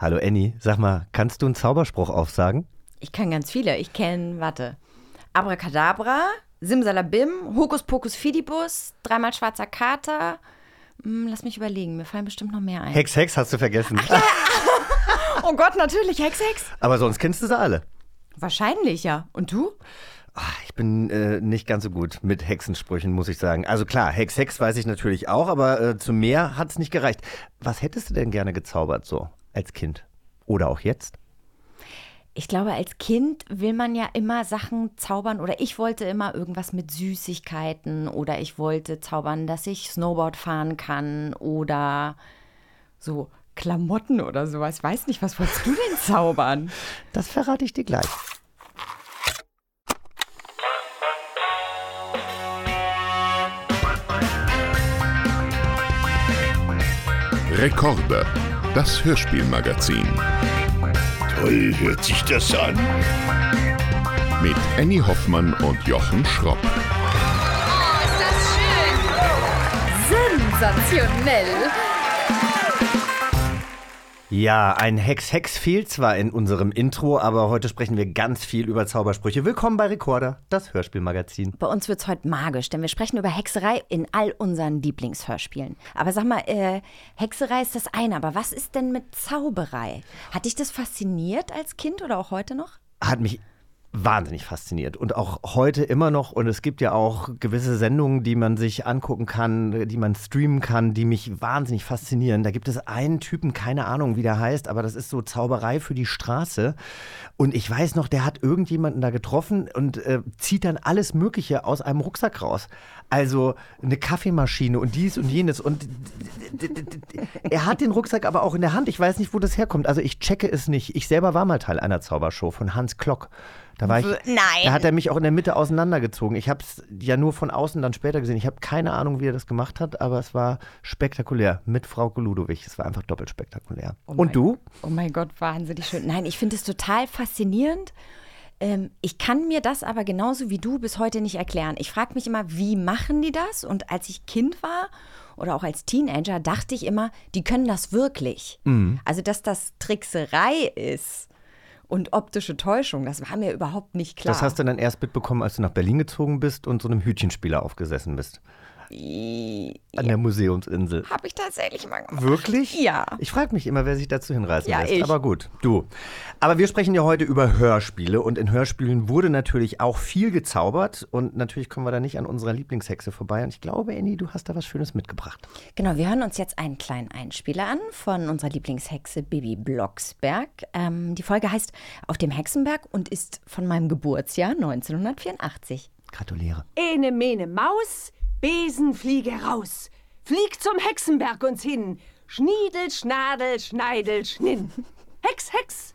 Hallo Annie, sag mal, kannst du einen Zauberspruch aufsagen? Ich kann ganz viele. Ich kenne, warte, Abracadabra, Simsalabim, Hokuspokus Fidibus, dreimal schwarzer Kater. Hm, lass mich überlegen, mir fallen bestimmt noch mehr ein. Hex, Hex hast du vergessen. oh Gott, natürlich, Hex, Hex. Aber sonst kennst du sie alle. Wahrscheinlich, ja. Und du? Ach, ich bin äh, nicht ganz so gut mit Hexensprüchen, muss ich sagen. Also klar, Hex, Hex weiß ich natürlich auch, aber äh, zu mehr hat es nicht gereicht. Was hättest du denn gerne gezaubert so als Kind? Oder auch jetzt? Ich glaube, als Kind will man ja immer Sachen zaubern oder ich wollte immer irgendwas mit Süßigkeiten oder ich wollte zaubern, dass ich Snowboard fahren kann oder so Klamotten oder sowas. Ich weiß nicht, was wolltest du denn zaubern? Das verrate ich dir gleich. Rekorde, das Hörspielmagazin. Toll hört sich das an. Mit Annie Hoffmann und Jochen Schropp. Oh, ist das schön! Sensationell! Ja, ein Hex-Hex fehlt zwar in unserem Intro, aber heute sprechen wir ganz viel über Zaubersprüche. Willkommen bei Recorder, das Hörspielmagazin. Bei uns wird es heute magisch, denn wir sprechen über Hexerei in all unseren Lieblingshörspielen. Aber sag mal, äh, Hexerei ist das eine, aber was ist denn mit Zauberei? Hat dich das fasziniert als Kind oder auch heute noch? Hat mich wahnsinnig fasziniert und auch heute immer noch. Und es gibt ja auch gewisse Sendungen, die man sich angucken kann, die man streamen kann, die mich wahnsinnig faszinieren. Da gibt es einen Typen, keine Ahnung, wie der heißt, aber das ist so Zauberei für die Straße. Und ich weiß noch, der hat irgendjemanden da getroffen und äh, zieht dann alles Mögliche aus einem Rucksack raus. Also eine Kaffeemaschine und dies und jenes. Und er hat den Rucksack aber auch in der Hand. Ich weiß nicht, wo das herkommt. Also ich checke es nicht. Ich selber war mal Teil einer Zaubershow von Hans Klock. Da war ich, Nein. Da hat er mich auch in der Mitte auseinandergezogen. Ich habe es ja nur von außen dann später gesehen. Ich habe keine Ahnung, wie er das gemacht hat, aber es war spektakulär mit Frau Ludowig. Es war einfach doppelt spektakulär. Oh Und du? Oh mein Gott, wahnsinnig schön. Nein, ich finde es total faszinierend. Ähm, ich kann mir das aber genauso wie du bis heute nicht erklären. Ich frage mich immer, wie machen die das? Und als ich Kind war oder auch als Teenager, dachte ich immer, die können das wirklich. Also, dass das Trickserei ist und optische Täuschung, das war mir überhaupt nicht klar. Das hast du dann erst mitbekommen, als du nach Berlin gezogen bist und so einem Hütchenspieler aufgesessen bist. An der Museumsinsel. Habe ich tatsächlich mal gemacht. Wirklich? Ja. Ich frage mich immer, wer sich dazu hinreißen Ja, lässt. ich. Aber gut, du. Aber wir sprechen ja heute über Hörspiele und in Hörspielen wurde natürlich auch viel gezaubert und natürlich kommen wir da nicht an unserer Lieblingshexe vorbei. Und ich glaube, Annie, du hast da was Schönes mitgebracht. Genau, wir hören uns jetzt einen kleinen Einspieler an von unserer Lieblingshexe Bibi Blocksberg. Ähm, die Folge heißt Auf dem Hexenberg und ist von meinem Geburtsjahr 1984. Gratuliere. Ene mene Maus, Besenfliege raus. Flieg zum Hexenberg uns hin. Schniedel, Schnadel, Schneidel, Schninn. Hex, Hex.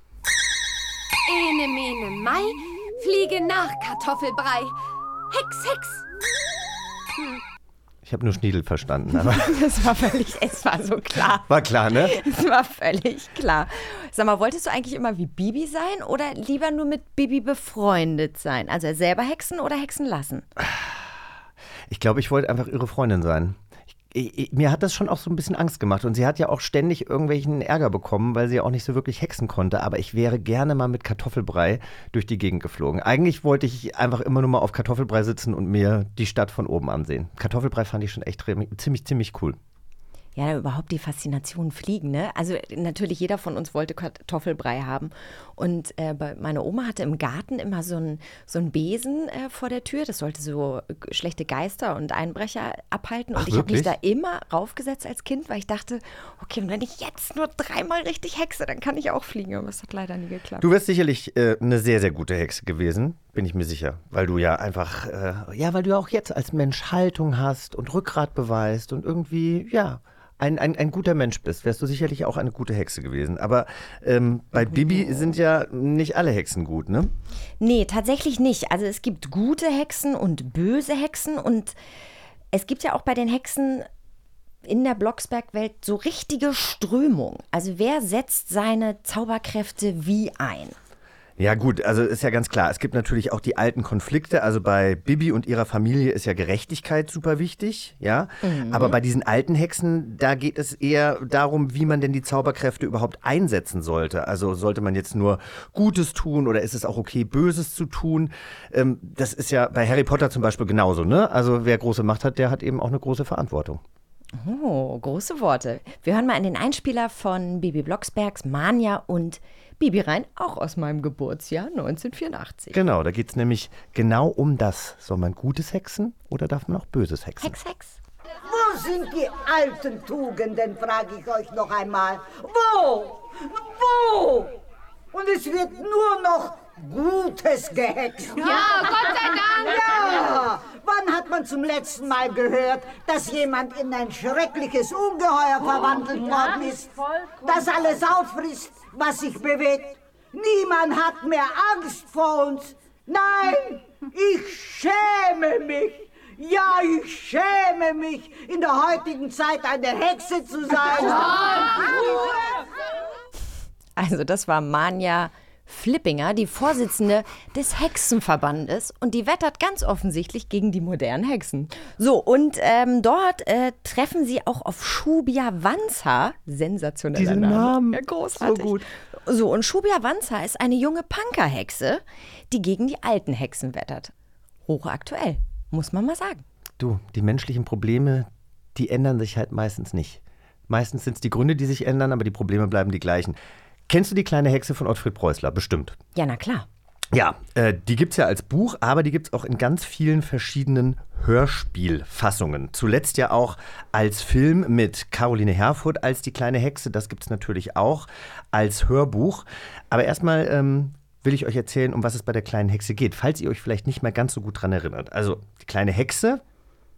Ene, mene, Mai, fliege nach Kartoffelbrei. Hex, Hex. Ich habe nur Schniedel verstanden, aber Das war völlig, es war so klar. war klar, ne? Es war völlig klar. Sag mal, wolltest du eigentlich immer wie Bibi sein oder lieber nur mit Bibi befreundet sein? Also selber hexen oder hexen lassen? Ich glaube, ich wollte einfach ihre Freundin sein. Ich, ich, mir hat das schon auch so ein bisschen Angst gemacht. Und sie hat ja auch ständig irgendwelchen Ärger bekommen, weil sie ja auch nicht so wirklich hexen konnte. Aber ich wäre gerne mal mit Kartoffelbrei durch die Gegend geflogen. Eigentlich wollte ich einfach immer nur mal auf Kartoffelbrei sitzen und mir die Stadt von oben ansehen. Kartoffelbrei fand ich schon echt ziemlich, ziemlich cool. Ja, überhaupt die Faszination Fliegen, ne? Also natürlich jeder von uns wollte Kartoffelbrei haben. Und äh, meine Oma hatte im Garten immer so einen so einen Besen äh, vor der Tür. Das sollte so schlechte Geister und Einbrecher abhalten. Und Ach, ich habe mich da immer raufgesetzt als Kind, weil ich dachte, okay, und wenn ich jetzt nur dreimal richtig hexe, dann kann ich auch fliegen. Aber es hat leider nie geklappt. Du wärst sicherlich äh, eine sehr, sehr gute Hexe gewesen, bin ich mir sicher. Weil du ja einfach, äh, ja, weil du ja auch jetzt als Mensch Haltung hast und Rückgrat beweist und irgendwie, ja, ein, ein, ein guter Mensch bist, wärst du sicherlich auch eine gute Hexe gewesen. Aber ähm, bei Bibi sind ja nicht alle Hexen gut, ne? Nee, tatsächlich nicht. Also es gibt gute Hexen und böse Hexen und es gibt ja auch bei den Hexen in der Blocksberg-Welt so richtige Strömung. Also wer setzt seine Zauberkräfte wie ein? Ja gut, also ist ja ganz klar, es gibt natürlich auch die alten Konflikte. Also bei Bibi und ihrer Familie ist ja Gerechtigkeit super wichtig, ja. Aber bei diesen alten Hexen, da geht es eher darum, wie man denn die Zauberkräfte überhaupt einsetzen sollte. Also sollte man jetzt nur Gutes tun oder ist es auch okay, Böses zu tun? Ähm, das ist ja bei Harry Potter zum Beispiel genauso, ne? Also wer große Macht hat, der hat eben auch eine große Verantwortung. Oh, große Worte. Wir hören mal in den Einspieler von Bibi Blocksbergs Mania und Bibi rein, auch aus meinem Geburtsjahr 1984. Genau, da geht es nämlich genau um das. Soll man Gutes hexen oder darf man auch Böses hexen? Hex, Hex. Wo sind die alten Tugenden, frage ich euch noch einmal. Wo? Wo? Und es wird nur noch Gutes gehext. Ja, Gott sei Dank. Ja, wann hat man zum letzten Mal gehört, dass jemand in ein schreckliches Ungeheuer verwandelt worden ist, das alles auffrisst, was sich bewegt? Niemand hat mehr Angst vor uns. Nein, ich schäme mich. Ja, ich schäme mich, in der heutigen Zeit eine Hexe zu sein. Also das war Manja Flippinger, die Vorsitzende des Hexenverbandes und die wettert ganz offensichtlich gegen die modernen Hexen. So, und ähm, dort äh, treffen sie auch auf Shubia Wanza, sensationeller Diesen Name. Namen, Ja, großartig. so gut. So, und Shubia Wanza ist eine junge Punkerhexe, die gegen die alten Hexen wettert. Hochaktuell, muss man mal sagen. Du, die menschlichen Probleme, die ändern sich halt meistens nicht. Meistens sind es die Gründe, die sich ändern, aber die Probleme bleiben die gleichen. Kennst du die kleine Hexe von Ottfried Preußler? Bestimmt. Ja, na klar. Ja, äh, die gibt es ja als Buch, aber die gibt es auch in ganz vielen verschiedenen Hörspielfassungen. Zuletzt ja auch als Film mit Caroline Herfurth als die kleine Hexe. Das gibt es natürlich auch als Hörbuch. Aber erstmal ähm, will ich euch erzählen, um was es bei der kleinen Hexe geht, falls ihr euch vielleicht nicht mehr ganz so gut dran erinnert. Also, die kleine Hexe,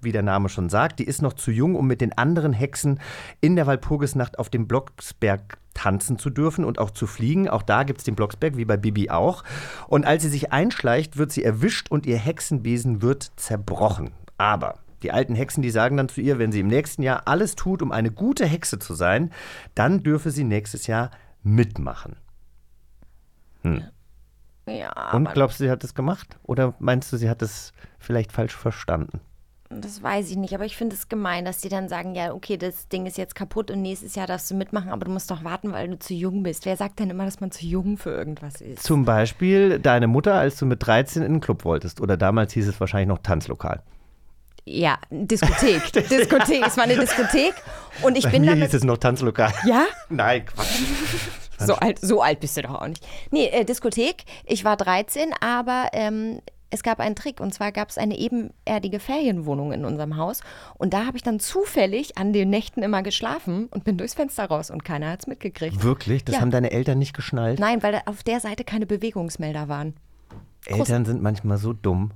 wie der Name schon sagt, die ist noch zu jung, um mit den anderen Hexen in der Walpurgisnacht auf dem Blocksberg tanzen zu dürfen und auch zu fliegen. Auch da gibt es den Blocksberg, wie bei Bibi auch. Und als sie sich einschleicht, wird sie erwischt und ihr Hexenbesen wird zerbrochen. Aber die alten Hexen, die sagen dann zu ihr, wenn sie im nächsten Jahr alles tut, um eine gute Hexe zu sein, dann dürfe sie nächstes Jahr mitmachen. Ja, Und glaubst du, sie hat es gemacht? Oder meinst du, sie hat es vielleicht falsch verstanden? Das weiß ich nicht. Aber ich finde es gemein, dass die dann sagen, ja, okay, das Ding ist jetzt kaputt und nächstes Jahr darfst du mitmachen, aber du musst doch warten, weil du zu jung bist. Wer sagt denn immer, dass man zu jung für irgendwas ist? Zum Beispiel deine Mutter, als du mit 13 in den Club wolltest. Oder damals hieß es wahrscheinlich noch Tanzlokal. Ja, Diskothek. Diskothek. Es war eine Diskothek und ich Bei bin mir hieß es noch Tanzlokal. Ja? Nein, Quatsch. So alt, so alt bist du doch auch nicht. Nee, äh, Diskothek. Ich war 13, aber ähm, es gab einen Trick. Und zwar gab es eine ebenerdige Ferienwohnung in unserem Haus. Und da habe ich dann zufällig an den Nächten immer geschlafen und bin durchs Fenster raus und keiner hat es mitgekriegt. Wirklich? Das Ja. haben deine Eltern nicht geschnallt? Nein, weil da auf der Seite keine Bewegungsmelder waren. Eltern sind manchmal so dumm.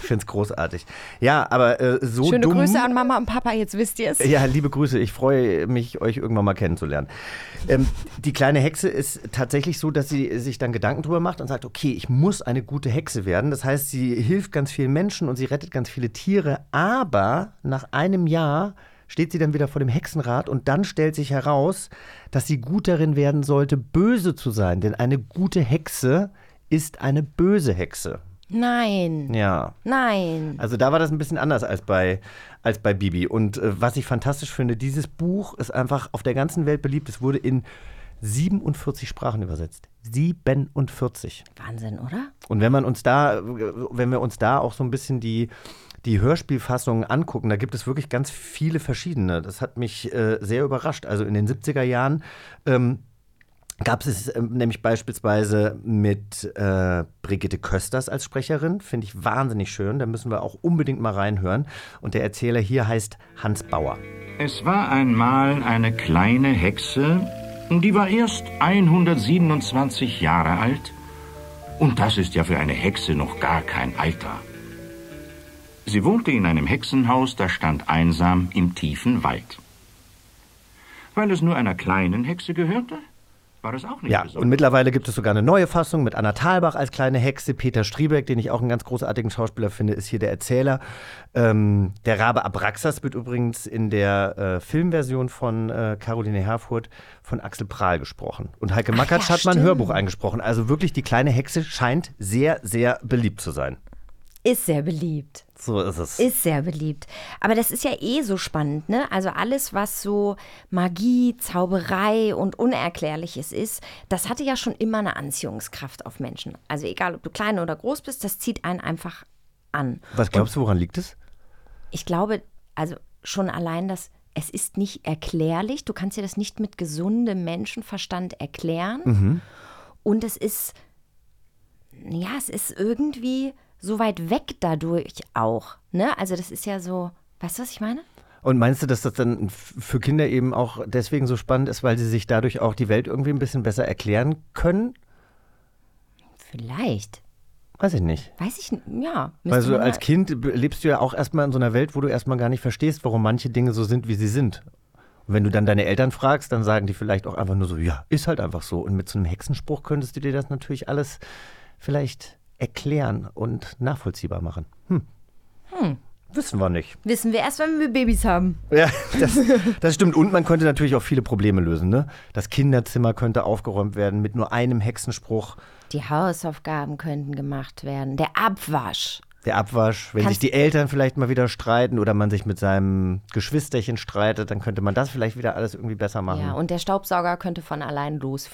Ich finde es großartig. Ja, aber äh, so Schöne dumm. Grüße an Mama und Papa, jetzt wisst ihr es. Ja, liebe Grüße. Ich freue mich, euch irgendwann mal kennenzulernen. Ähm, die kleine Hexe ist tatsächlich so, dass sie sich dann Gedanken drüber macht und sagt, okay, ich muss eine gute Hexe werden. Das heißt, sie hilft ganz vielen Menschen und sie rettet ganz viele Tiere. Aber nach einem Jahr steht sie dann wieder vor dem Hexenrat und dann stellt sich heraus, dass sie gut darin werden sollte, böse zu sein. Denn eine gute Hexe ist eine böse Hexe. Nein, Ja. nein. Also da war das ein bisschen anders als bei, als bei Bibi. Und äh, was ich fantastisch finde, dieses Buch ist einfach auf der ganzen Welt beliebt. Es wurde in 47 Sprachen übersetzt. 47. Wahnsinn, oder? Und wenn man uns da, wenn wir uns da auch so ein bisschen die, die Hörspielfassungen angucken, da gibt es wirklich ganz viele verschiedene. Das hat mich äh, sehr überrascht. Also in den 70er Jahren ähm, gab es ähm, nämlich beispielsweise mit äh, Brigitte Kösters als Sprecherin. Finde ich wahnsinnig schön. Da müssen wir auch unbedingt mal reinhören. Und der Erzähler hier heißt Hans Bauer. Es war einmal eine kleine Hexe, die war erst 127 Jahre alt. Und das ist ja für eine Hexe noch gar kein Alter. Sie wohnte in einem Hexenhaus, das stand einsam im tiefen Wald. Weil es nur einer kleinen Hexe gehörte, war das auch nicht Ja, besonders. und mittlerweile gibt es sogar eine neue Fassung mit Anna Thalbach als kleine Hexe. Peter Striebeck, den ich auch einen ganz großartigen Schauspieler finde, ist hier der Erzähler. Ähm, der Rabe Abraxas wird übrigens in der äh, Filmversion von äh, Caroline Herfurth von Axel Prahl gesprochen. Und Heike Makatsch ja, hat mal ein stimmt. Hörbuch eingesprochen. Also wirklich, die kleine Hexe scheint sehr, sehr beliebt zu sein. Ist sehr beliebt. So ist es. Ist sehr beliebt. Aber das ist ja eh so spannend, ne? Also alles, was so Magie, Zauberei und Unerklärliches ist, das hatte ja schon immer eine Anziehungskraft auf Menschen. Also egal, ob du klein oder groß bist, das zieht einen einfach an. Was glaubst du, woran liegt es? Ich glaube, also schon allein das, es ist nicht erklärlich. Du kannst dir das nicht mit gesundem Menschenverstand erklären. Und es ist, ja, es ist irgendwie so weit weg dadurch auch. Ne? Also das ist ja so, weißt du, was ich meine? Und meinst du, dass das dann für Kinder eben auch deswegen so spannend ist, weil sie sich dadurch auch die Welt irgendwie ein bisschen besser erklären können? Vielleicht. Weiß ich nicht. Weiß ich, ja. müsste Weil so man als Kind lebst du ja auch erstmal in so einer Welt, wo du erstmal gar nicht verstehst, warum manche Dinge so sind, wie sie sind. Und wenn du dann deine Eltern fragst, dann sagen die vielleicht auch einfach nur so, ja, ist halt einfach so. Und mit so einem Hexenspruch könntest du dir das natürlich alles vielleicht erklären und nachvollziehbar machen. Hm. Wissen wir nicht. Wissen wir erst, wenn wir Babys haben. Ja, das, das stimmt. Und man könnte natürlich auch viele Probleme lösen. Ne? Das Kinderzimmer könnte aufgeräumt werden mit nur einem Hexenspruch. Die Hausaufgaben könnten gemacht werden. Der Abwasch. Der Abwasch, wenn Kannst- sich die Eltern vielleicht mal wieder streiten oder man sich mit seinem Geschwisterchen streitet, dann könnte man das vielleicht wieder alles irgendwie besser machen. Ja, und der Staubsauger könnte von allein los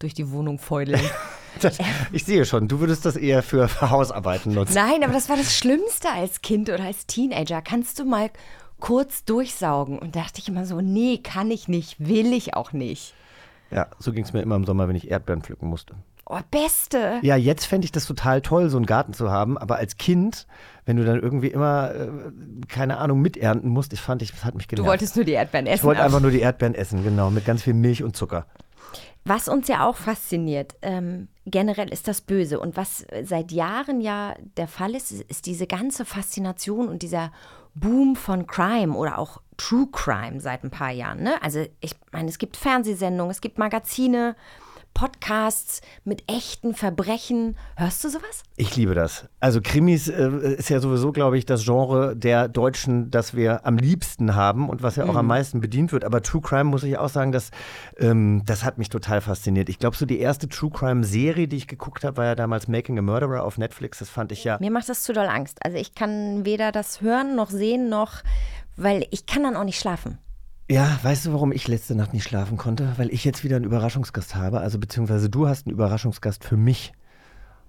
durch die Wohnung feudeln. das, ich sehe schon, du würdest das eher für, Hausarbeiten nutzen. Nein, aber das war das Schlimmste als Kind oder als Teenager. Kannst du mal kurz durchsaugen? Und da dachte ich immer so, nee, kann ich nicht, will ich auch nicht. Ja, so ging es mir immer im Sommer, wenn ich Erdbeeren pflücken musste. Oh, Beste. Ja, jetzt fände ich das total toll, so einen Garten zu haben, aber als Kind, wenn du dann irgendwie immer, äh, keine Ahnung, miternten musst, ich fand, ich, das hat mich Du genervt. wolltest nur die Erdbeeren essen. ich wollte einfach nur die Erdbeeren essen, genau, mit ganz viel Milch und Zucker. Was uns ja auch fasziniert, ähm, generell ist das Böse. Und was seit Jahren ja der Fall ist, ist diese ganze Faszination und dieser Boom von Crime oder auch True Crime seit ein paar Jahren. Ne? Also ich meine, es gibt Fernsehsendungen, es gibt Magazine, Podcasts mit echten Verbrechen. Hörst du sowas? Ich liebe das. Also Krimis äh, ist ja sowieso, glaube ich, das Genre der Deutschen, das wir am liebsten haben und was ja auch am meisten bedient wird. Aber True Crime muss ich auch sagen, das, ähm, das hat mich total fasziniert. Ich glaube, so die erste True Crime-Serie, die ich geguckt habe, war ja damals Making a Murderer auf Netflix. Das fand ich ja. Mir macht das zu doll Angst. Also ich kann weder das hören noch sehen noch, weil ich kann dann auch nicht schlafen. Ja, weißt du, warum ich letzte Nacht nicht schlafen konnte? Weil ich jetzt wieder einen Überraschungsgast habe. Also beziehungsweise du hast einen Überraschungsgast für mich.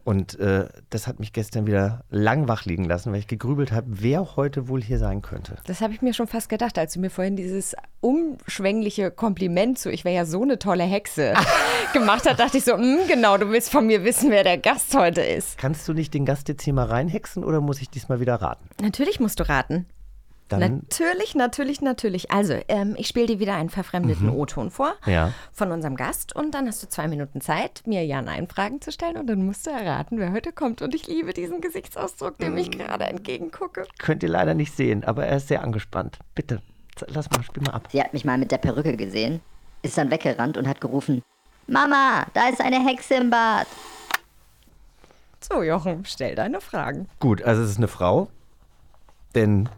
Und äh, das hat mich gestern wieder lang wach liegen lassen, weil ich gegrübelt habe, wer heute wohl hier sein könnte. Das habe ich mir schon fast gedacht, als du mir vorhin dieses umschwängliche Kompliment zu, ich wäre ja so eine tolle Hexe, gemacht hast, dachte ich so, "Mm, genau, du willst von mir wissen, wer der Gast heute ist. Kannst du nicht den Gast jetzt hier mal reinhexen oder muss ich diesmal wieder raten? Natürlich musst du raten. Dann, Natürlich, natürlich, natürlich. Also, ähm, ich spiele dir wieder einen verfremdeten O-Ton vor Ja. von unserem Gast und dann hast du zwei Minuten Zeit, mir Ja-Nein-Fragen zu stellen und dann musst du erraten, wer heute kommt. Und ich liebe diesen Gesichtsausdruck, dem ich gerade entgegengucke. könnt ihr leider nicht sehen, aber er ist sehr angespannt. Bitte, lass mal, spiel mal ab. Sie hat mich mal mit der Perücke gesehen, ist dann weggerannt und hat gerufen: Mama, da ist eine Hexe im Bad. So, Jochen, stell deine Fragen. Gut, also es ist eine Frau, denn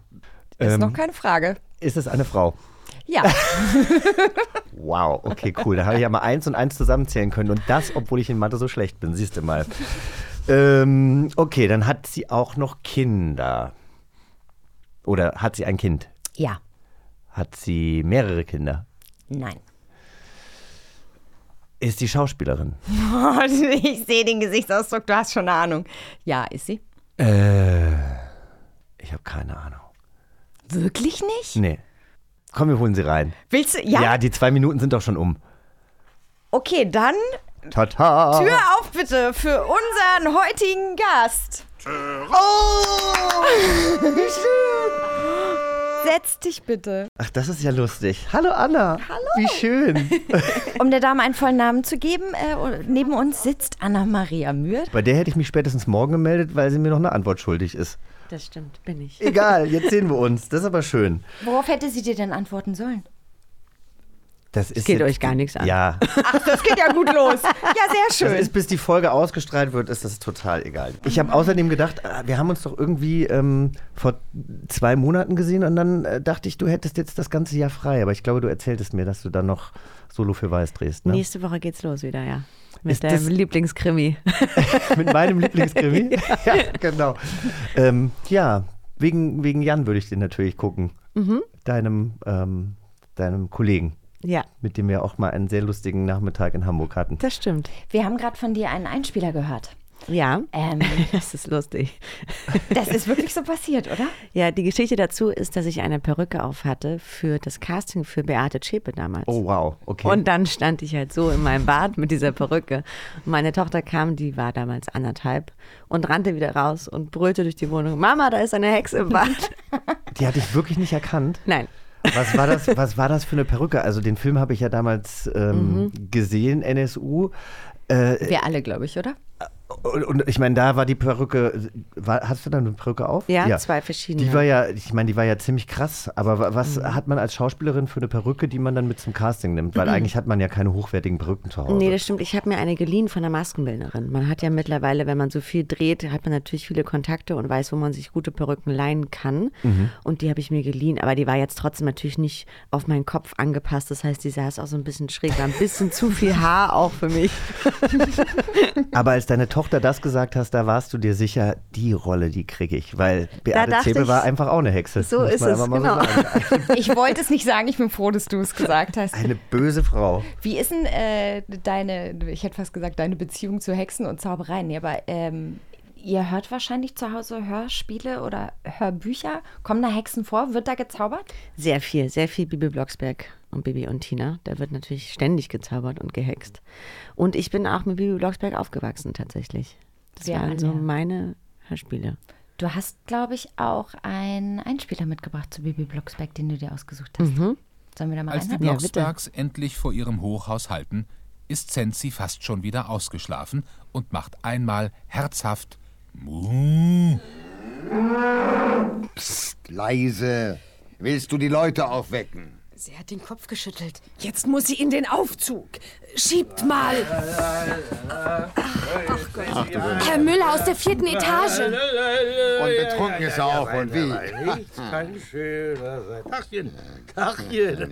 Ist ähm, noch keine Frage. ist es eine Frau? Ja. Wow, okay, cool. Da habe ich ja mal eins und eins zusammenzählen können. Und das, obwohl ich in Mathe so schlecht bin, siehst du mal. Ähm, okay, dann hat sie auch noch Kinder. Oder hat sie ein Kind? Ja. Hat sie mehrere Kinder? Nein. Ist sie Schauspielerin? ich sehe den Gesichtsausdruck, du hast schon eine Ahnung. Ja, ist sie? Äh, ich habe keine Ahnung. Wirklich nicht? Nee. Komm, wir holen sie rein. Willst du? Ja. Ja, die zwei Minuten sind doch schon um. Okay, dann Tata. Tür auf bitte für unseren heutigen Gast. Oh! Wie schön! Setz dich bitte. Ach, das ist ja lustig. Hallo Anna. Hallo. Wie schön. Um der Dame einen vollen Namen zu geben, äh, neben uns sitzt Anna-Maria Mühr. Bei der hätte ich mich spätestens morgen gemeldet, weil sie mir noch eine Antwort schuldig ist. Das stimmt, bin ich. Egal, jetzt sehen wir uns. Das ist aber schön. Worauf hätte sie dir denn antworten sollen? Das ist geht jetzt- euch gar nichts an. Ja, Ach, das geht ja gut los. Ja, sehr das schön. ist, bis die Folge ausgestrahlt wird, ist das total egal. Ich habe außerdem gedacht, ah, wir haben uns doch irgendwie ähm, vor zwei Monaten gesehen und dann äh, dachte ich, du hättest jetzt das ganze Jahr frei. Aber ich glaube, du erzähltest mir, dass du dann noch Solo für Weiß drehst. Ne? Nächste Woche geht's los wieder, ja. Mit Ist deinem das- Lieblingskrimi. Mit meinem Lieblingskrimi. ja. genau. Ähm, ja, wegen, wegen Jan würde ich den natürlich gucken. Mhm. Deinem, ähm, deinem Kollegen, Ja, mit dem wir auch mal einen sehr lustigen Nachmittag in Hamburg hatten. das stimmt. Wir haben gerade von dir einen Einspieler gehört. Ja, Ähm, das ist lustig. das ist wirklich so passiert, oder? Ja, die Geschichte dazu ist, dass ich eine Perücke auf hatte für das Casting für Beate Zschäpe damals. Oh, wow. Okay. Und dann stand ich halt so in meinem Bad mit dieser Perücke. Und meine Tochter kam, die war damals anderthalb, und rannte wieder raus und brüllte durch die Wohnung: Mama, da ist eine Hexe im Bad. die hatte ich wirklich nicht erkannt. Nein. Was war das, was war das für eine Perücke? Also den Film habe ich ja damals ähm, Mhm. gesehen, NSU. Äh, Wir alle, glaube ich, oder? Und, und ich meine, da war die Perücke, war, hast du da eine Perücke auf? Ja, zwei verschiedene. Die war ja, ich meine, die war ja ziemlich krass. Aber wa- was Mhm. hat man als Schauspielerin für eine Perücke, die man dann mit zum Casting nimmt? Weil eigentlich hat man ja keine hochwertigen Perücken zu Hause. Nee, das stimmt. Ich habe mir eine geliehen von einer Maskenbildnerin. Man hat ja mittlerweile, wenn man so viel dreht, hat man natürlich viele Kontakte und weiß, wo man sich gute Perücken leihen kann. Mhm. Und die habe ich mir geliehen. Aber die war jetzt trotzdem natürlich nicht auf meinen Kopf angepasst. Das heißt, die saß auch so ein bisschen schräg. War ein bisschen zu viel Haar auch für mich. Aber als deine Tochter das gesagt hast, da warst du dir sicher, die Rolle, die kriege ich. Weil Beate ich, war einfach auch eine Hexe. so ist es, genau. So. Ich wollte es nicht sagen, ich bin froh, dass du es gesagt hast. Eine böse Frau. Wie ist denn äh, deine, ich hätte fast gesagt, deine Beziehung zu Hexen und Zaubereien? Nee, aber ähm, ihr hört wahrscheinlich zu Hause Hörspiele oder Hörbücher. Kommen da Hexen vor? Wird da gezaubert? Sehr viel, sehr viel Bibi Blocksberg und Bibi und Tina. Da wird natürlich ständig gezaubert und gehext. Und ich bin auch mit Bibi Blocksberg aufgewachsen tatsächlich. Das waren so alle. meine Hörspiele. Du hast, glaube ich, auch einen Einspieler mitgebracht zu Bibi Blocksberg, den du dir ausgesucht hast. Sollen wir da mal Als die reinhören? Ja. Blocksbergs endlich vor ihrem Hochhaus halten, ist Zenzi fast schon wieder ausgeschlafen und macht einmal herzhaft Muh. Leise. Willst du die Leute aufwecken? Sie hat den Kopf geschüttelt. Jetzt muss sie in den Aufzug. Schiebt mal. Herr Müller aus der vierten Etage. Und betrunken ist er auch. Und wie? Nichts kann schöner sein. Tachchen, Tachchen.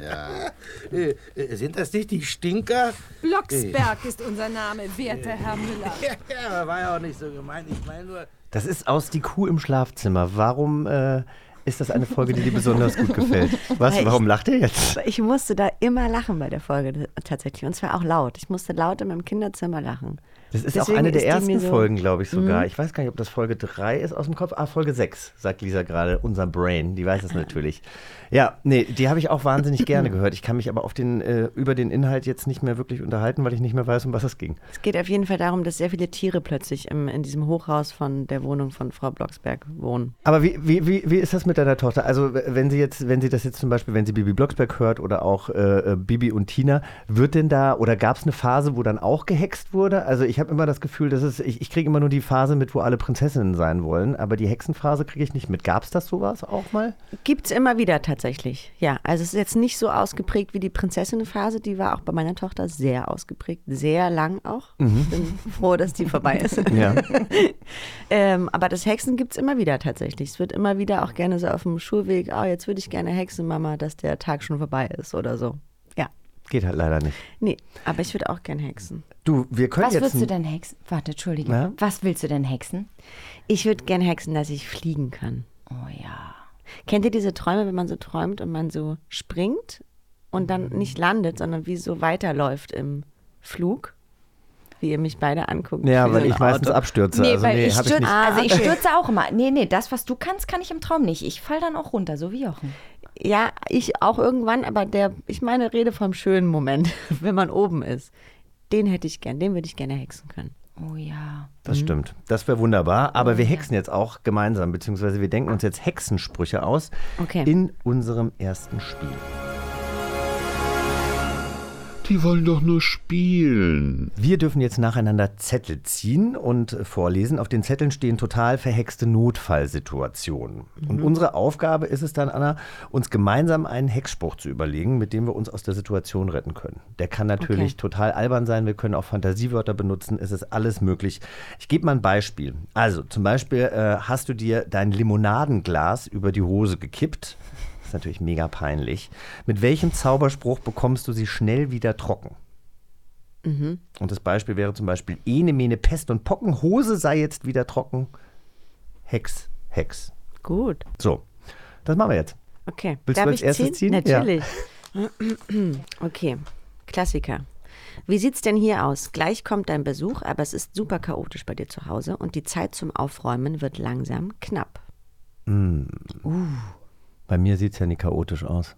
Äh, äh, Sind das nicht die Stinker? Blocksberg ist unser Name, werter Herr Müller. Ja, war ja auch nicht so gemeint. Ich meine nur. Das ist aus Die Kuh im Schlafzimmer. Warum äh, ist das eine Folge, die dir besonders gut gefällt? Was? Weil ich- Warum lacht ihr jetzt? Ich musste da immer lachen bei der Folge tatsächlich. Und zwar auch laut. Ich musste laut in meinem Kinderzimmer lachen. Das ist Deswegen auch eine der ersten so- Folgen, glaube ich sogar. Mhm. Ich weiß gar nicht, ob das Folge 3 ist aus dem Kopf. Ah, Folge 6, sagt Lisa gerade. Unser Brain, die weiß es natürlich. Ja, nee, die habe ich auch wahnsinnig gerne gehört. Ich kann mich aber auf den, äh, über den Inhalt jetzt nicht mehr wirklich unterhalten, weil ich nicht mehr weiß, um was es ging. Es geht auf jeden Fall darum, dass sehr viele Tiere plötzlich im, in diesem Hochhaus von der Wohnung von Frau Blocksberg wohnen. Aber wie, wie, wie, wie ist das mit deiner Tochter? Also wenn sie jetzt, wenn sie das jetzt zum Beispiel, wenn sie Bibi Blocksberg hört oder auch äh, äh, Bibi und Tina, wird denn da oder gab es eine Phase, wo dann auch gehext wurde? Also ich habe immer das Gefühl, dass es, ich, ich kriege immer nur die Phase mit, wo alle Prinzessinnen sein wollen, aber die Hexenphase kriege ich nicht mit. Gab es das sowas auch mal? Gibt es immer wieder tatsächlich. Ja, also es ist jetzt nicht so ausgeprägt wie die Prinzessinnenphase. Die war auch bei meiner Tochter sehr ausgeprägt, sehr lang auch. Mhm. Ich bin froh, dass die vorbei ist. Ja. ähm, aber das Hexen gibt es immer wieder tatsächlich. Es wird immer wieder auch gerne so auf dem Schulweg, oh, jetzt würde ich gerne Hexen, Mama, dass der Tag schon vorbei ist oder so. Ja. Geht halt leider nicht. Nee, aber ich würde auch gerne hexen. Du, wir können Was jetzt. willst du denn hexen? Warte, entschuldige. Ja? Was willst du denn hexen? Ich würde gerne hexen, dass ich fliegen kann. Oh ja. Kennt ihr diese Träume, wenn man so träumt und man so springt und dann nicht landet, sondern wie so weiterläuft im Flug? Wie ihr mich beide anguckt. Ja, weil so ich meistens Auto. abstürze. Nee, also weil nee, ich ich stürze, nicht. also ich Ah, stürze auch immer. Nee, nee, das, was du kannst, kann ich im Traum nicht. Ich fall dann auch runter, so wie Jochen. Ja, ich auch irgendwann, aber der, ich meine, rede vom schönen Moment, wenn man oben ist. Den hätte ich gern, den würde ich gerne hexen können. Oh ja. Das stimmt. Das wäre wunderbar. Aber wir hexen jetzt auch gemeinsam, beziehungsweise wir denken uns jetzt Hexensprüche aus Okay. in unserem ersten Spiel. Die wollen doch nur spielen. Wir dürfen jetzt nacheinander Zettel ziehen und vorlesen. Auf den Zetteln stehen total verhexte Notfallsituationen. Und Mhm. unsere Aufgabe ist es dann, Anna, uns gemeinsam einen Hexspruch zu überlegen, mit dem wir uns aus der Situation retten können. Der kann natürlich Okay. total albern sein. Wir können auch Fantasiewörter benutzen. Es ist alles möglich. Ich gebe mal ein Beispiel. Also zum Beispiel äh, hast du dir dein Limonadenglas über die Hose gekippt. Ist natürlich mega peinlich. Mit welchem Zauberspruch bekommst du sie schnell wieder trocken? Mhm. Und das Beispiel wäre zum Beispiel Ene, Mene, Pest und Pocken, Hose sei jetzt wieder trocken. Hex, Hex. Gut. So, das machen wir jetzt. Okay. Willst Darf du als erstes ziehen? Natürlich. okay. Klassiker. Wie sieht's denn hier aus? Gleich kommt dein Besuch, aber es ist super chaotisch bei dir zu Hause und die Zeit zum Aufräumen wird langsam knapp. Mm. Bei mir sieht es ja nicht chaotisch aus.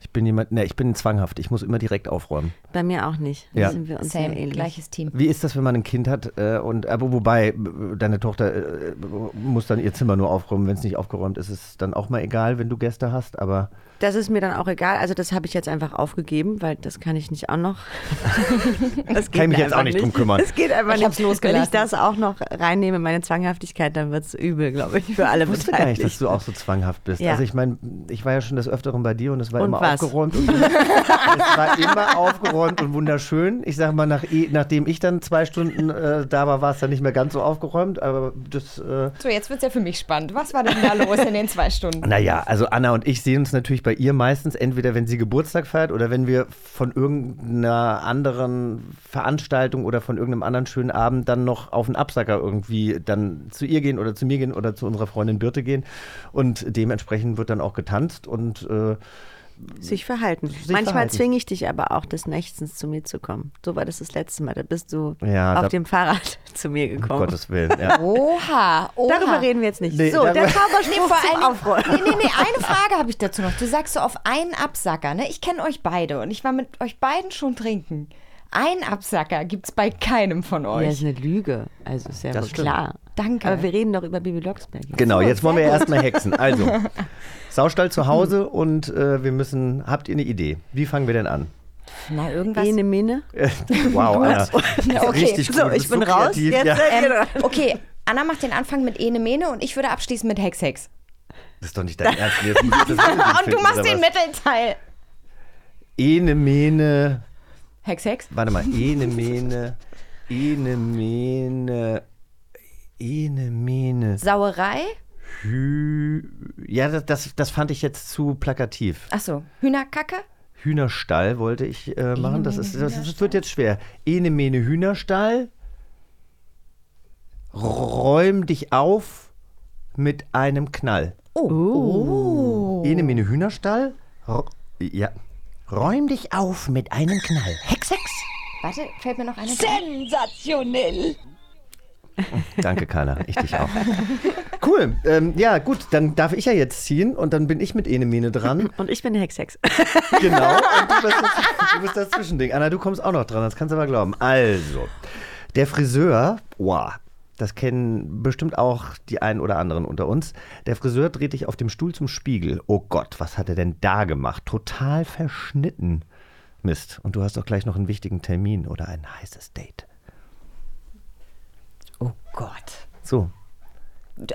Ich bin jemand, ne, ich bin zwanghaft. Ich muss immer direkt aufräumen. Bei mir auch nicht. Da Ja. sind wir uns Same, ähnlich. gleiches Team. Wie ist das, wenn man ein Kind hat äh, und aber wobei äh, deine Tochter äh, muss dann ihr Zimmer nur aufräumen, wenn es nicht aufgeräumt ist, ist es dann auch mal egal, wenn du Gäste hast, aber Das ist mir dann auch egal. Also das habe ich jetzt einfach aufgegeben, weil das kann ich nicht auch noch. Das Kann ich mich jetzt auch nicht drum kümmern. Es geht einfach Ich nicht. losgelassen. Wenn ich das auch noch reinnehme, meine Zwanghaftigkeit, dann wird es übel, glaube ich, für alle ich wusste gar nicht, dass du auch so zwanghaft bist. Ja. Also ich meine, ich war ja schon des Öfteren bei dir und es war Und immer was? aufgeräumt. Und es war immer aufgeräumt und wunderschön. Ich sage mal, nach, eh- nachdem ich dann zwei Stunden äh, da war, war es dann nicht mehr ganz so aufgeräumt, aber das... Äh, So, jetzt wird es ja für mich spannend. Was war denn da los in den zwei Stunden? Naja, also Anna und ich sehen uns natürlich bei ihr meistens entweder, wenn sie Geburtstag feiert oder wenn wir von irgendeiner anderen Veranstaltung oder von irgendeinem anderen schönen Abend dann noch auf einen Absacker irgendwie dann zu ihr gehen oder zu mir gehen oder zu unserer Freundin Birte gehen. Und dementsprechend wird dann auch getanzt und äh, Sich verhalten. Manchmal verhalten. zwinge ich dich aber auch des Nächtens zu mir zu kommen. So war das das letzte Mal. Da bist du Ja, auf da- dem Fahrrad zu mir um gekommen. Gottes Willen. Ja. Oha, oha. Darüber reden wir jetzt nicht. Nee, so, der Zauberspruch Nee, vor zum. Dingen, nee, nee, nee, eine Frage habe ich dazu noch. Du sagst so auf einen Absacker, ne? Ich kenne euch beide und ich war mit euch beiden schon trinken. Ein Absacker gibt es bei keinem von Ja, euch. ist eine Lüge. Also ist ja Das wohl klar. Danke. Aber wir reden doch über Bibi Blocksberg. jetzt. Genau, So, jetzt wollen wir gut. erstmal hexen. Also, Saustall zu Hause und äh, wir müssen, habt ihr eine Idee? Wie fangen wir denn an? Na, irgendwas. Ene Mine. Wow, Anna. Ja, okay. Richtig gut. So, du ich bin raus. kreativ. Jetzt Ja. seid ihr Ähm, okay, Anna macht den Anfang mit Ene Mene und ich würde abschließen mit Hex Hex. Das ist doch nicht dein Ernst. Jetzt muss ich das Und du finden, machst oder den was? Mittelteil. Ene Mene. Hex Hex? Warte mal. Ene Mene. Ene Mene. Ene Mene. Sauerei? Hü. Ja, das, das, das fand ich jetzt zu plakativ. Achso, Hühnerkacke? Hühnerstall wollte ich äh, machen. Das, ist, das, das wird jetzt schwer. Ene Mene Hühnerstall. Räum dich auf mit einem Knall. Oh. Ene Mene Hühnerstall. R ja. Räum dich auf mit einem Knall. Hex, Hex. Warte, fällt mir noch eine. Sensationell. Danke, Carla. Ich dich auch. Cool. Ähm, ja, gut, dann darf ich ja jetzt ziehen und dann bin ich mit Ene Mene dran. Und ich bin der Hex-Hex. Genau. Und du bist, das, du bist das Zwischending. Anna, du kommst auch noch dran, das kannst du aber glauben. Also, der Friseur, wow, das kennen bestimmt auch die einen oder anderen unter uns. Der Friseur dreht dich auf dem Stuhl zum Spiegel. Oh Gott, was hat er denn da gemacht? Total verschnitten. Mist. Und du hast doch gleich noch einen wichtigen Termin oder ein heißes Date. Oh Gott. So.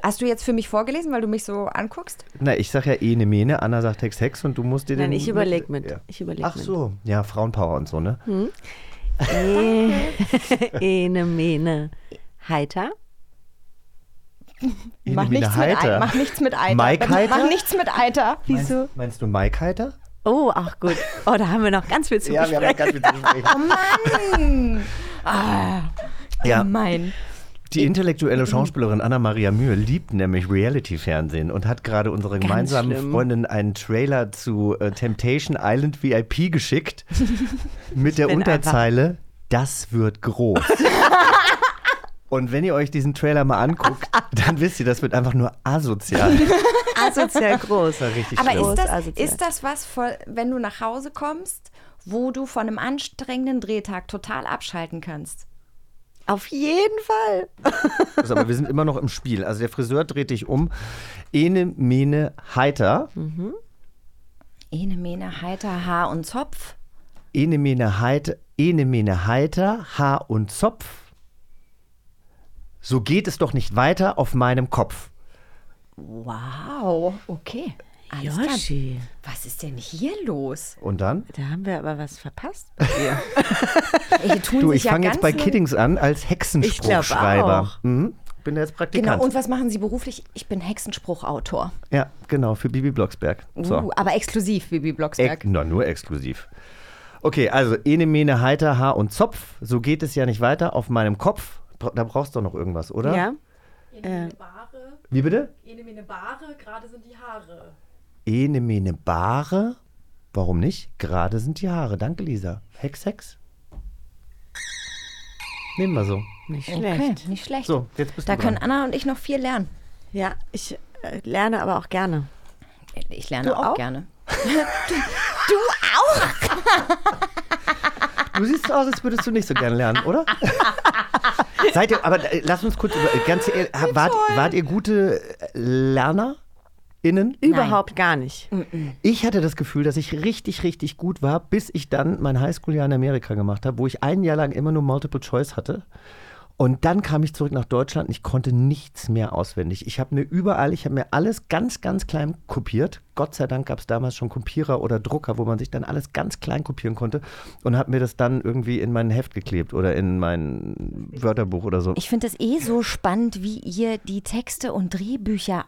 Hast du jetzt für mich vorgelesen, weil du mich so anguckst? Na, ich sag ja Ene Mene, Anna sagt Hex Hex und du musst dir den. Nein, ich überleg mit. Ja. Ich überleg Ach mit. so, ja, Frauenpower und so, ne? Hm? Eh, Ene Mene. Heiter. Mach, nichts Heiter. Mit, mach nichts mit Eiter. Mike Heiter? Mach nichts mit Eiter. Wieso? Meinst du Mike Heiter? Oh, ach gut. Oh, da haben wir noch ganz viel zu Ja, wir haben besprechen. noch ganz viel zu besprechen. Mann! Ah, Ja. gemein. Die intellektuelle Schauspielerin Anna-Maria Mühe liebt nämlich Reality-Fernsehen und hat gerade unserer gemeinsamen schlimm. Freundin einen Trailer zu äh, Temptation Island VIP geschickt mit der Unterzeile, das wird groß. Und wenn ihr euch diesen Trailer mal anguckt, dann wisst ihr, das wird einfach nur asozial. Asozial groß. Richtig Aber schlimm. ist das, asozial. ist das was, voll, wenn du nach Hause kommst, wo du von einem anstrengenden Drehtag total abschalten kannst? Auf jeden Fall. Also, aber wir sind immer noch im Spiel. Also der Friseur dreht dich um. Ene, Mene, Heiter. Ene, Mene, Heiter, Haar und Zopf. Ene mene heiter, ene mene heiter, Haar und Zopf. So geht es doch nicht weiter auf meinem Kopf. Wow, okay. Alles klar. Yoshi. Was ist denn hier los? Und dann? Da haben wir aber was verpasst bei dir. Ey, Du, ich ja fange jetzt bei Kiddings an als Ich Hexenspruchschreiber. auch. Mhm. Bin jetzt Praktikant. Genau, und was machen Sie beruflich? Ich bin Hexenspruchautor. ja, genau, für Bibi Blocksberg. So. Uh, aber exklusiv, Bibi Blocksberg. Ex na, nur exklusiv. Okay, also Ene, Mene, Heiter, Haar und Zopf. So geht es ja nicht weiter auf meinem Kopf. Da brauchst du doch noch irgendwas, oder? Ja? Bare, Wie bitte? Ene, Mene, Bare, gerade sind die Haare. Ene, Mene, Bare. Warum nicht? Gerade sind die Haare. Danke, Lisa. Hex, Hex. Nehmen wir so. Nicht Okay, schlecht. nicht schlecht. So, jetzt bist da du können dran. Anna und ich noch viel lernen. Ja, ich äh, lerne aber auch gerne. Ich lerne Du auch, auch? gerne. du auch? Du siehst so aus, als würdest du nicht so gerne lernen, oder? Seid ihr, aber äh, lass uns kurz über, ganz ehrlich, wart, wart ihr gute äh, LernerInnen? Überhaupt gar nicht. Ich hatte das Gefühl, dass ich richtig, richtig gut war, bis ich dann mein Highschool-Jahr in Amerika gemacht habe, wo ich ein Jahr lang immer nur Multiple Choice hatte. Und dann kam ich zurück nach Deutschland und ich konnte nichts mehr auswendig. Ich habe mir überall, ich habe mir alles ganz, ganz klein kopiert. Gott sei Dank gab es damals schon Kopierer oder Drucker, wo man sich dann alles ganz klein kopieren konnte und habe mir das dann irgendwie in mein Heft geklebt oder in mein Wörterbuch oder so. Ich finde es eh so spannend, wie ihr die Texte und Drehbücher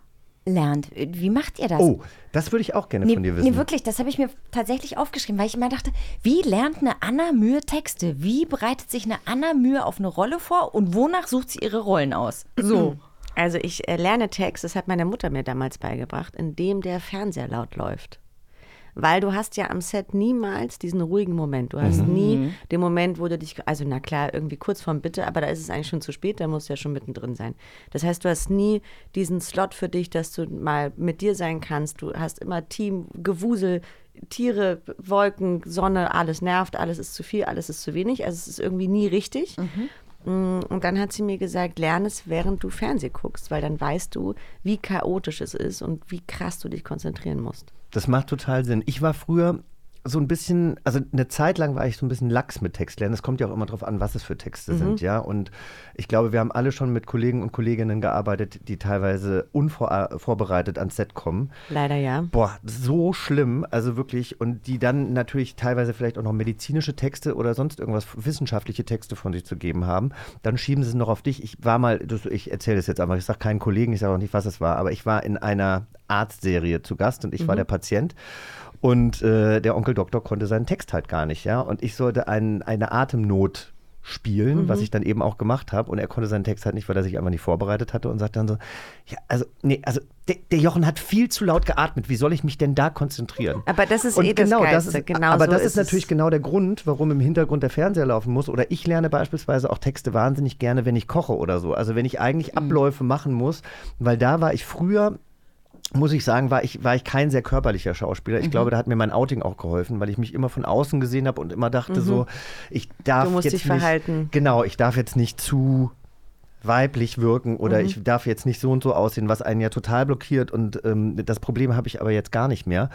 lernt. Wie macht ihr das? oh, das würde ich auch gerne Nee, von dir wissen. nee, wirklich, das habe ich mir tatsächlich aufgeschrieben, weil ich immer dachte, wie lernt eine Anna Mühe Texte? Wie bereitet sich eine Anna Mühe auf eine Rolle vor und wonach sucht sie ihre Rollen aus? So. Also ich äh, lerne Text, das hat meine Mutter mir damals beigebracht, indem der Fernseher laut läuft. Weil du hast ja am Set niemals diesen ruhigen Moment. Du hast Mhm. nie den Moment, wo du dich, also na klar, irgendwie kurz vorm Bitte, aber da ist es eigentlich schon zu spät, da musst du ja schon mittendrin sein. Das heißt, du hast nie diesen Slot für dich, dass du mal mit dir sein kannst. Du hast immer Team, Gewusel, Tiere, Wolken, Sonne, alles nervt, alles ist zu viel, alles ist zu wenig. Also es ist irgendwie nie richtig. Mm, Und dann hat sie mir gesagt, lern es, während du Fernseh guckst, weil dann weißt du, wie chaotisch es ist und wie krass du dich konzentrieren musst. Das macht total Sinn. Ich war früher so ein bisschen, also eine Zeit lang war ich so ein bisschen lax mit Textlernen. Es kommt ja auch immer darauf an, was es für Texte Mhm. sind, ja. Und ich glaube, wir haben alle schon mit Kollegen und Kolleginnen gearbeitet, die teilweise unvorbereitet ans Set kommen. Leider ja. Boah, so schlimm, also wirklich. Und die dann natürlich teilweise vielleicht auch noch medizinische Texte oder sonst irgendwas, wissenschaftliche Texte von sich zu geben haben. Dann schieben sie es noch auf dich. Ich war mal, ich erzähle das jetzt einfach, ich sage keinen Kollegen, ich sage auch nicht, was es war, aber ich war in einer Arztserie zu Gast und ich war Mhm. der Patient. Und äh, der Onkel Doktor konnte seinen Text halt gar nicht, ja. Und ich sollte ein, eine Atemnot spielen, Mhm. was ich dann eben auch gemacht habe. Und er konnte seinen Text halt nicht, weil er sich einfach nicht vorbereitet hatte und sagt dann so, ja, also, nee, also der, der Jochen hat viel zu laut geatmet. Wie soll ich mich denn da konzentrieren? Aber das ist Und eh das genau, das Geilste. ist, Genau aber so das ist ist natürlich genau der Grund, warum im Hintergrund der Fernseher laufen muss. Oder ich lerne beispielsweise auch Texte wahnsinnig gerne, wenn ich koche oder so. Also wenn ich eigentlich Mhm. Abläufe machen muss, weil da war ich früher muss ich sagen, war ich, war ich kein sehr körperlicher Schauspieler. Ich Mhm. glaube, da hat mir mein Outing auch geholfen, weil ich mich immer von außen gesehen habe und immer dachte Mhm. so, ich darf jetzt nicht, verhalten. Genau, ich darf jetzt nicht zu weiblich wirken oder Mhm. ich darf jetzt nicht so und so aussehen, was einen ja total blockiert und ähm, das Problem habe ich aber jetzt gar nicht mehr.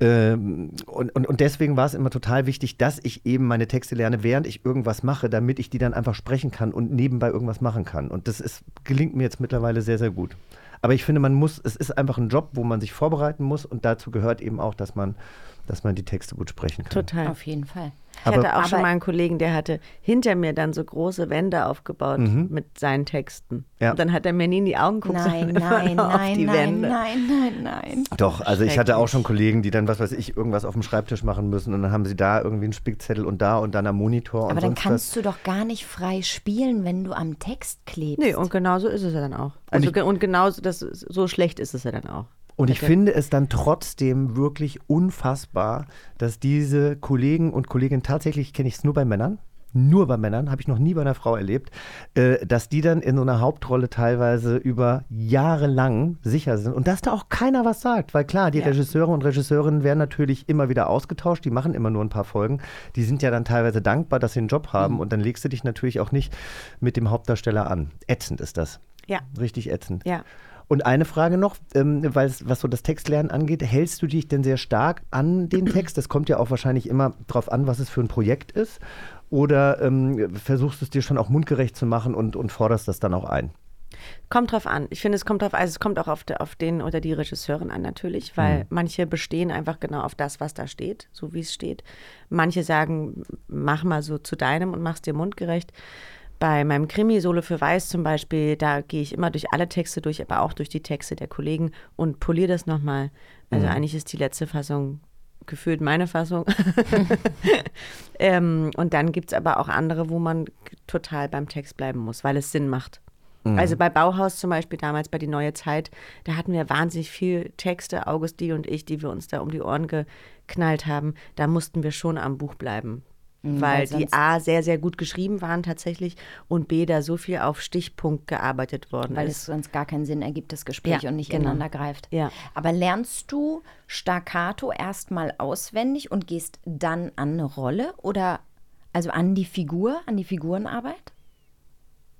Ähm, und, und, und deswegen war es immer total wichtig, dass ich eben meine Texte lerne, während ich irgendwas mache, damit ich die dann einfach sprechen kann und nebenbei irgendwas machen kann. Und das ist, gelingt mir jetzt mittlerweile sehr, sehr gut. Aber ich finde, man muss, es ist einfach ein Job, wo man sich vorbereiten muss und dazu gehört eben auch, dass man, dass man die Texte gut sprechen kann. Total. Auf jeden Fall. Ich hatte auch Aber- schon mal einen Kollegen, der hatte hinter mir dann so große Wände aufgebaut Mhm. mit seinen Texten. Ja. Und dann hat er mir nie in die Augen geguckt, Nein, nein, nein, die nein, Wände. nein, nein, nein. Doch, also ich hatte auch schon Kollegen, die dann, was weiß ich, irgendwas auf dem Schreibtisch machen müssen und dann haben sie da irgendwie einen Spickzettel und da und dann am Monitor und Aber dann sonst kannst was. du doch gar nicht frei spielen, wenn du am Text klebst. Nee, und genau so ist es ja dann auch. Also ge- und genau so- das, so schlecht ist es ja dann auch. Und ich finde es dann trotzdem wirklich unfassbar, dass diese Kollegen und Kolleginnen tatsächlich, kenne ich es nur bei Männern, nur bei Männern, habe ich noch nie bei einer Frau erlebt, äh, dass die dann in so einer Hauptrolle teilweise über Jahre lang sicher sind und dass da auch keiner was sagt. Weil klar, die Ja. Regisseure und Regisseurinnen werden natürlich immer wieder ausgetauscht, die machen immer nur ein paar Folgen. Die sind ja dann teilweise dankbar, dass sie einen Job haben und dann legst du dich natürlich auch nicht mit dem Hauptdarsteller an. Ätzend ist das. Ja. Richtig ätzend. Ja. Und eine Frage noch, ähm, weil es, was so das Textlernen angeht, hältst du dich denn sehr stark an den Text? Das kommt ja auch wahrscheinlich immer darauf an, was es für ein Projekt ist. Oder ähm, versuchst du es dir schon auch mundgerecht zu machen und, und forderst das dann auch ein? Kommt drauf an. Ich finde, es kommt drauf, also es kommt auch auf, de, auf den oder die Regisseurin an natürlich, weil Mhm. manche bestehen einfach genau auf das, was da steht, so wie es steht. Manche sagen, mach mal so zu deinem und mach's dir mundgerecht. Bei meinem Krimi Solo für Weiß zum Beispiel, da gehe ich immer durch alle Texte durch, aber auch durch die Texte der Kollegen und poliere das nochmal. Also Mhm. eigentlich ist die letzte Fassung gefühlt meine Fassung. ähm, und dann gibt es aber auch andere, wo man total beim Text bleiben muss, weil es Sinn macht. Mhm. Also bei Bauhaus zum Beispiel damals bei Die Neue Zeit, da hatten wir wahnsinnig viel Texte, August, die und ich, die wir uns da um die Ohren geknallt haben. Da mussten wir schon am Buch bleiben. Mhm, weil weil die A sehr, sehr gut geschrieben waren tatsächlich und B da so viel auf Stichpunkt gearbeitet worden Weil ist. es sonst gar keinen Sinn ergibt, das Gespräch Ja, und nicht genau. ineinander greift. Ja. Aber lernst du Staccato erstmal auswendig und gehst dann an eine Rolle oder also an die Figur, an die Figurenarbeit?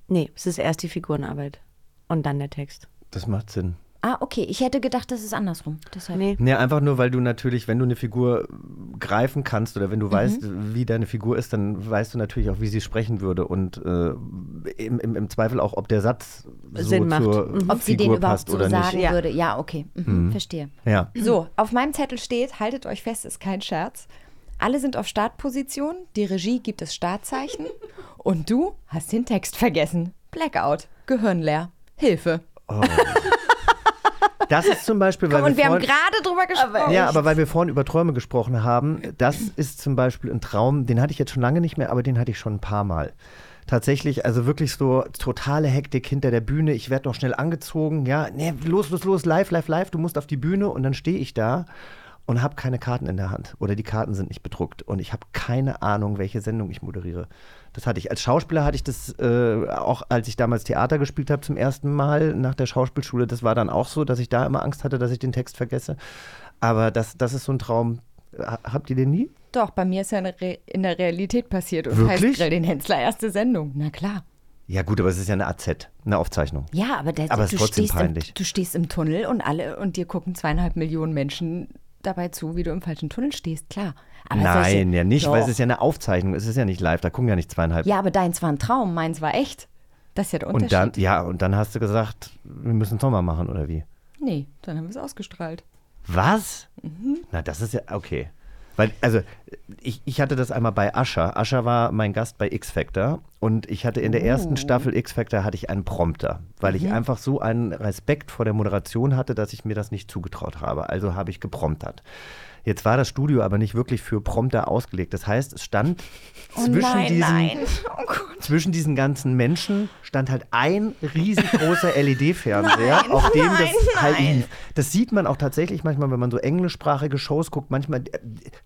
Nee, es ist erst die Figurenarbeit und dann der Text. Das macht Sinn. Ah, okay. Ich hätte gedacht, das ist andersrum. Deshalb. Nee. Nee, einfach nur, weil du natürlich, wenn du eine Figur greifen kannst oder wenn du weißt, wie deine Figur ist, dann weißt du natürlich auch, wie sie sprechen würde und äh, im, im, im Zweifel auch, ob der Satz so Sinn macht. zur Mhm. Ob sie Figur den überhaupt passt so oder sagen nicht. würde. Ja, okay. Mhm, Mhm. Verstehe. Ja. So, auf meinem Zettel steht, haltet euch fest, ist kein Scherz. Alle sind auf Startposition, die Regie gibt das Startzeichen und du hast den Text vergessen. Blackout, Gehirn leer, Hilfe. Das ist zum Beispiel, weil Komm, und wir haben vorhin- gerade drüber gesprochen. Ja, aber weil wir vorhin über Träume gesprochen haben, das ist zum Beispiel ein Traum, den hatte ich jetzt schon lange nicht mehr, aber den hatte ich schon ein paar Mal. Tatsächlich, also wirklich so totale Hektik hinter der Bühne. Ich werde noch schnell angezogen. Ja, nee, los, los, los, live, live, live. Du musst auf die Bühne und dann stehe ich da und habe keine Karten in der Hand oder die Karten sind nicht bedruckt und ich habe keine Ahnung, welche Sendung ich moderiere. Das hatte ich. Als Schauspieler hatte ich das äh, auch, als ich damals Theater gespielt habe zum ersten Mal nach der Schauspielschule. Das war dann auch so, dass ich da immer Angst hatte, dass ich den Text vergesse. Aber das, das ist so ein Traum. Ha- Habt ihr den nie? Doch, bei mir ist ja in der, Realität passiert und Wirklich? heißt Grill den Hensler erste Sendung. Na klar. Ja, gut, aber es ist ja eine AZ, eine Aufzeichnung. Ja, aber, der, Aber es du, ist trotzdem stehst peinlich. Im, du stehst im Tunnel und alle und dir gucken zweieinhalb Millionen Menschen dabei zu, wie du im falschen Tunnel stehst, klar. Aber Nein, solche- ja nicht, weil es Doch. ist ja eine Aufzeichnung. Es ist ja nicht live, da gucken ja nicht zweieinhalb. Ja, aber deins war ein Traum, meins war echt. Das ist ja der Unterschied. und dann, ja, und dann hast du gesagt, wir müssen es nochmal machen, oder wie? Nee, dann haben wir es ausgestrahlt. Was? Mhm. Na, das ist ja, okay. Weil, also, ich, ich hatte das einmal bei Ascher. Ascher war mein Gast bei X Factor und ich hatte in der ersten Oh. Staffel X Factor hatte ich einen Prompter, weil ich Mhm. einfach so einen Respekt vor der Moderation hatte, dass ich mir das nicht zugetraut habe. Also habe ich gepromptert. Jetzt war das Studio aber nicht wirklich für Prompter ausgelegt. Das heißt, es stand Oh zwischen nein, diesen nein. Oh zwischen diesen ganzen Menschen stand halt ein riesengroßer LED-Fernseher, auf dem nein, das halt lief. Das sieht man auch tatsächlich manchmal, wenn man so englischsprachige Shows guckt. Manchmal, äh,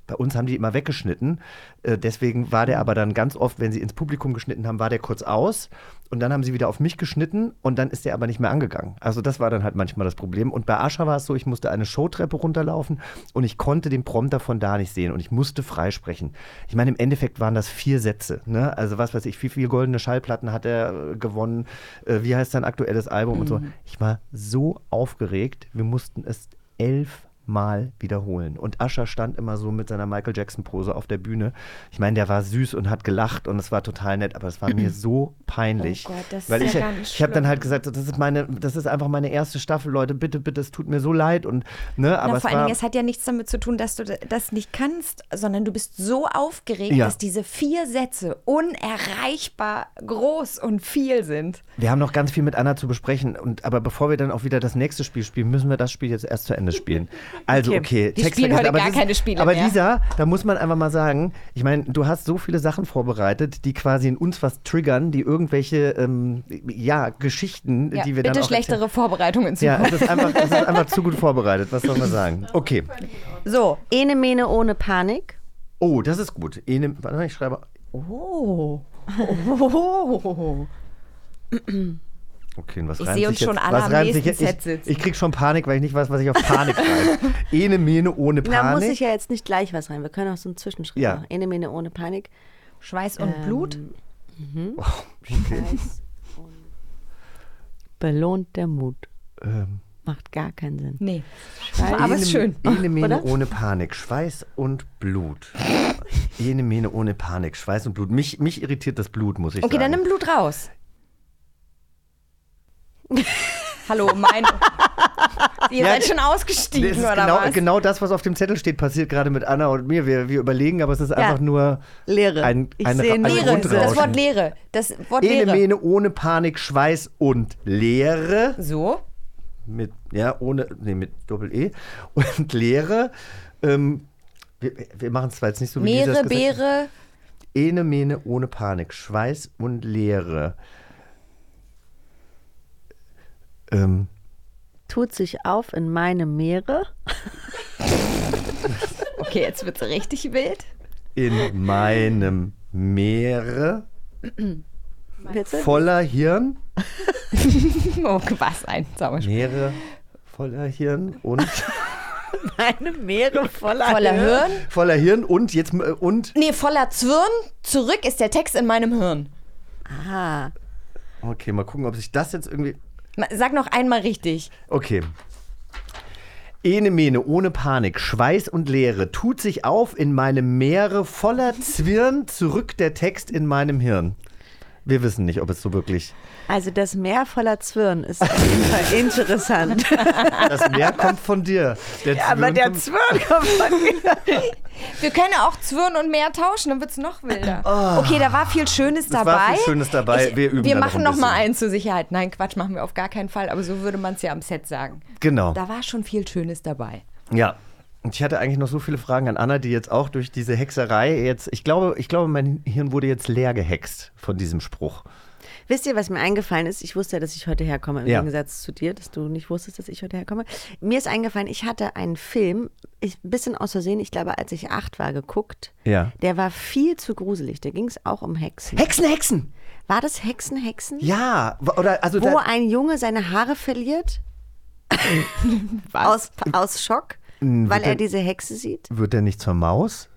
bei uns haben die immer weggeschnitten. Äh, Deswegen war der aber dann ganz oft, wenn sie ins Publikum geschnitten haben, war der kurz aus. Und dann haben sie wieder auf mich geschnitten und dann ist der aber nicht mehr angegangen. Also das war dann halt manchmal das Problem. Und bei Ascha war es so, ich musste eine Showtreppe runterlaufen und ich konnte den Prompter von da nicht sehen und ich musste freisprechen. Ich meine, im Endeffekt waren das vier Sätze. Ne? Also was weiß ich, wie viele goldene Schallplatten hat er äh, gewonnen? Äh, wie heißt sein aktuelles Album und so. Ich war so aufgeregt, wir mussten es elf Mal wiederholen. Und Ascher stand immer so mit seiner Michael Jackson-Pose auf der Bühne. Ich meine, der war süß und hat gelacht und es war total nett, aber es war mir so peinlich. Oh Gott, das ist weil ja ich, ganz ich habe dann halt gesagt, das ist meine, das ist einfach meine erste Staffel, Leute, bitte, bitte, es tut mir so leid und ne, aber Na, es vor allen war, Dingen, es hat ja nichts damit zu tun, dass du das nicht kannst, sondern du bist so aufgeregt, Ja. dass diese vier Sätze unerreichbar groß und viel sind. wir haben noch ganz viel mit Anna zu besprechen und aber bevor wir dann auch wieder das nächste Spiel spielen, müssen wir das Spiel jetzt erst zu Ende spielen. Also Okay. okay, Wir Text spielen heute aber gar ist- keine Spiele Aber mehr. Lisa, da muss man einfach mal sagen, ich meine, du hast so viele Sachen vorbereitet, die quasi in uns was triggern, die irgendwelche ähm, ja, Geschichten, Ja, die wir bitte dann auch schlechtere Vorbereitungen zu Ja, es ist, einfach, es ist einfach zu gut vorbereitet, was soll man sagen? Okay. So, Ene Mene ohne Panik. Oh, das ist gut. Ene, warte mal, ich schreibe. Oh. oh. Okay, was Ich sehe uns schon alle was am nächsten jetzt? Set sitzen. Ich, ich krieg schon Panik, weil ich nicht weiß, was ich auf Panik schreibe. Ene Mene ohne Da muss Panik. ich ja jetzt nicht gleich was rein. Wir können auch so einen Zwischenschritt Ja. machen. Ene Mene ohne Panik. Schweiß und Ähm, Blut? Mhm. okay. Belohnt der Mut. Ähm, Macht gar keinen Sinn. Nee. Schweiß. Aber ist schön. Ene Mene ohne Panik, Schweiß und Blut. Ene Mene ohne Panik, Schweiß und Blut. Mich, mich irritiert das Blut, muss ich Okay, dann sagen. nimm Blut raus. Hallo, mein. Ihr Ja, seid schon ausgestiegen, Das ist oder genau, was? genau das, was auf dem Zettel steht, passiert gerade mit Anna und mir. Wir, wir überlegen, aber es ist einfach nur Leere. ein, Ich sehe ein Leere, das Wort Leere. Das Wort Ene Leere. Mene ohne Panik, Schweiß und Leere. So. Mit, ja, ohne, nee, mit Doppel-E. Und Leere. Ähm, wir wir machen es zwar jetzt nicht so wie Meere. Beere. Ene Mene ohne Panik, Schweiß und Leere. Ähm, Tut sich auf in meine Meere. Okay, jetzt wird es richtig wild. in meinem Meere voller Hirn. oh, was ein Sauerstoff. Meere voller Hirn und Meine Meere voller, Voller Hirn? voller Hirn und jetzt äh, und Nee, voller Zwirn. Zurück ist der Text in meinem Hirn. Ah. okay, mal gucken, ob sich das jetzt irgendwie Sag noch einmal richtig. Okay. Ene Mene ohne Panik, Schweiß und Leere tut sich auf in meinem Meere voller Zwirn, zurück der Text in meinem Hirn. Wir wissen nicht, ob es so wirklich. Also das Meer voller Zwirn ist auf jeden Fall interessant. Das Meer kommt von dir. Der Ja, aber der kommt- Zwirn kommt von mir. Wir können ja auch Zwirn und Meer tauschen, dann wird es noch wilder. Okay, da war viel Schönes Es war dabei. viel Schönes dabei. Ich, Wir üben wir noch machen ein noch mal eins zur Sicherheit. Nein, Quatsch, machen wir auf gar keinen Fall. Aber so würde man es ja am Set sagen. Genau. Da war schon viel Schönes dabei. Ja. Und ich hatte eigentlich noch so viele Fragen an Anna, die jetzt auch durch diese Hexerei jetzt. Ich glaube, ich glaube, mein Hirn wurde jetzt leer gehext von diesem Spruch. Wisst ihr, was mir eingefallen ist? Ich wusste ja, dass ich heute herkomme, im Ja. Gegensatz zu dir, dass du nicht wusstest, dass ich heute herkomme. Mir ist eingefallen, ich hatte einen Film, ich, ein bisschen aus Versehen, ich glaube, als ich acht war, geguckt. Ja. Der war viel zu gruselig. Da ging es auch um Hexen. Hexen, Hexen! War das Hexen, Hexen? Ja, oder also Wo ein Junge seine Haare verliert? aus, aus Schock, weil wird er der- diese Hexe sieht? wird der nicht zur Maus?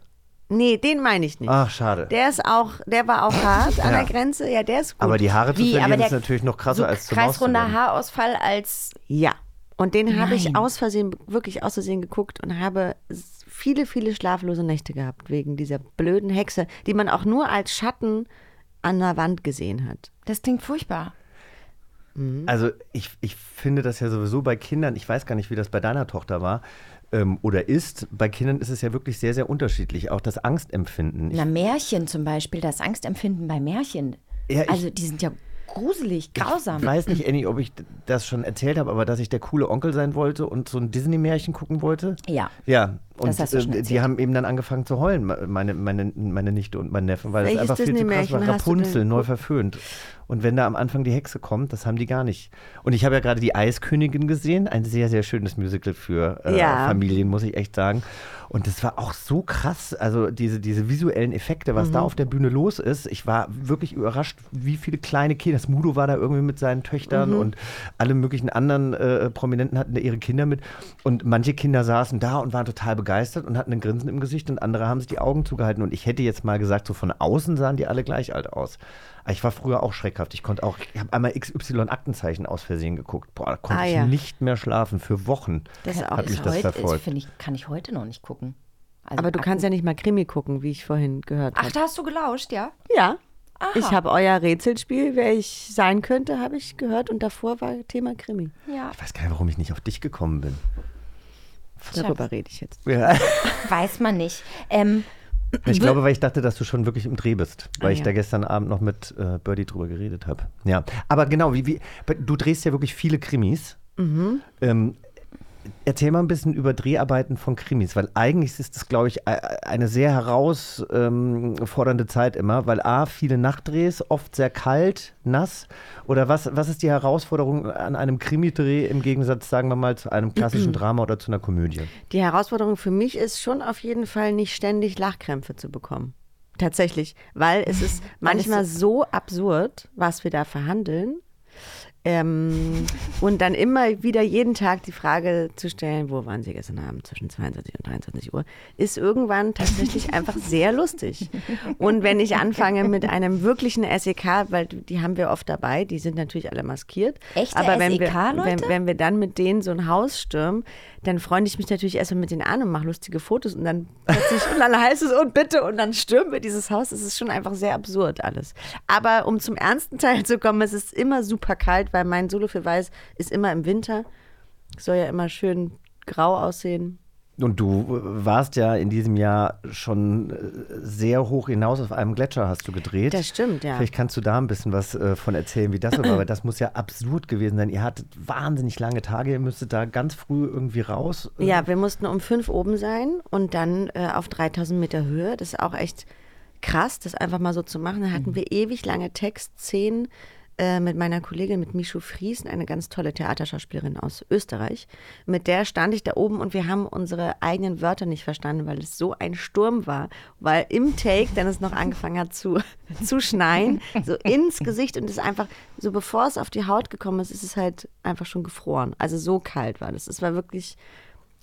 Nee, den meine ich nicht. Ach, schade. Der ist auch, der war auch hart an Ja. der Grenze. Ja, der ist gut. Aber die Haare zu Wie, verlieren ist natürlich noch krasser so als zur Maus zu kreisrunder. Haarausfall als Ja. Und den habe ich aus Versehen, wirklich aus Versehen geguckt und habe viele, viele schlaflose Nächte gehabt wegen dieser blöden Hexe, die man auch nur als Schatten an der Wand gesehen hat. Das klingt furchtbar. Also ich, ich finde das ja sowieso bei Kindern, ich weiß gar nicht, wie das bei deiner Tochter war ähm, oder ist. Bei Kindern ist es ja wirklich sehr, sehr unterschiedlich. Auch das Angstempfinden. Ich, Na, Märchen zum Beispiel, das Angstempfinden bei Märchen. Ja, ich- also die sind ja gruselig, grausam. ich weiß nicht, Annie, ob ich das schon erzählt habe, aber dass ich der coole Onkel sein wollte und so ein Disney-Märchen gucken wollte. Ja. Ja, und Das hast du schon äh, die erzählt. haben eben dann angefangen zu heulen, me- meine, meine, meine Nichte und mein Neffe, weil Welches es einfach viel zu krass war. Rapunzel, neu verföhnt. Und wenn da am Anfang die Hexe kommt, das haben die gar nicht. Und ich habe ja gerade die Eiskönigin gesehen, ein sehr, sehr schönes Musical für äh, Ja. Familien, muss ich echt sagen. Und das war auch so krass, also diese, diese visuellen Effekte, was Mhm. da auf der Bühne los ist. Ich war wirklich überrascht, wie viele kleine Kinder, das Mudo war da irgendwie mit seinen Töchtern Mhm. und alle möglichen anderen äh, Prominenten hatten da ihre Kinder mit. Und manche Kinder saßen da und waren total begeistert und hatten ein Grinsen im Gesicht und andere haben sich die Augen zugehalten. Und ich hätte jetzt mal gesagt, so von außen sahen die alle gleich alt aus. Aber Ich war früher auch schreckhaft. Ich konnte auch, ich habe einmal XY Aktenzeichen aus Versehen geguckt. Boah, da konnte Ah, ich ja. nicht mehr schlafen für Wochen. Das ist auch hat mich das heute, verfolgt. finde ich, kann ich heute noch nicht gucken. Also Aber du kannst ja nicht mal Krimi gucken, wie ich vorhin gehört Ach, habe. da hast du gelauscht, ja? Ja. Aha. Ich habe euer Rätselspiel, wer ich sein könnte, habe ich gehört und davor war Thema Krimi. Ja. Ich weiß gar nicht, warum ich nicht auf dich gekommen bin. Darüber rede ich jetzt. Ja. Weiß man nicht. Ähm, Ich glaube, weil ich dachte, dass du schon wirklich im Dreh bist, weil Ah, ich ja. da gestern Abend noch mit äh, Birdie drüber geredet habe. Ja, aber genau, wie, wie, du drehst ja wirklich viele Krimis. Mhm. Ähm, erzähl mal ein bisschen über Dreharbeiten von Krimis, weil eigentlich ist das, glaube ich, eine sehr herausfordernde Zeit immer, weil A, viele Nachtdrehs, oft sehr kalt, nass. Oder was, was ist die Herausforderung an einem Krimi-Dreh im Gegensatz, sagen wir mal, zu einem klassischen Drama oder zu einer Komödie? Die Herausforderung für mich ist schon auf jeden Fall nicht ständig Lachkrämpfe zu bekommen. Tatsächlich, weil es ist manchmal so absurd, was wir da verhandeln. Ähm, und dann immer wieder jeden Tag die Frage zu stellen, wo waren Sie gestern Abend zwischen 22 und 23 Uhr, ist irgendwann tatsächlich einfach sehr lustig. Und wenn ich anfange mit einem wirklichen SEK, weil die haben wir oft dabei, die sind natürlich alle maskiert. Echte aber wenn wir, SEK-Leute? wenn, wenn wir dann mit denen so ein Haus stürmen, dann freunde ich mich natürlich erstmal mit denen an und mache lustige Fotos und dann plötzlich, und dann heißt es, und bitte, und dann stürmen wir dieses Haus. Es ist schon einfach sehr absurd alles. Aber um zum ernsten Teil zu kommen, es ist immer super kalt, weil mein Solo für Weiß ist immer im Winter. Soll ja immer schön grau aussehen. Und du warst ja in diesem Jahr schon äh, sehr hoch hinaus auf einem Gletscher, hast du gedreht. Das stimmt, ja. Vielleicht kannst du da ein bisschen was äh, von erzählen, wie das war, weil das muss ja absurd gewesen sein. Ihr hattet wahnsinnig lange Tage, ihr müsstet da ganz früh irgendwie raus. Ja, wir mussten um fünf oben sein und dann äh, auf 3000 Meter Höhe. Das ist auch echt krass, das einfach mal so zu machen. Da hatten wir ewig lange Textszenen äh, mit meiner Kollegin, mit Michu Fries, eine ganz tolle Theaterschauspielerin aus Österreich. Mit der stand ich da oben und wir haben unsere eigenen Wörter nicht verstanden, weil es so ein Sturm war. Weil im Take dann es noch angefangen hat zu, zu schneien, so ins Gesicht und es einfach, so bevor es auf die Haut gekommen ist, ist es halt einfach schon gefroren. Also so kalt war das. Es war wirklich,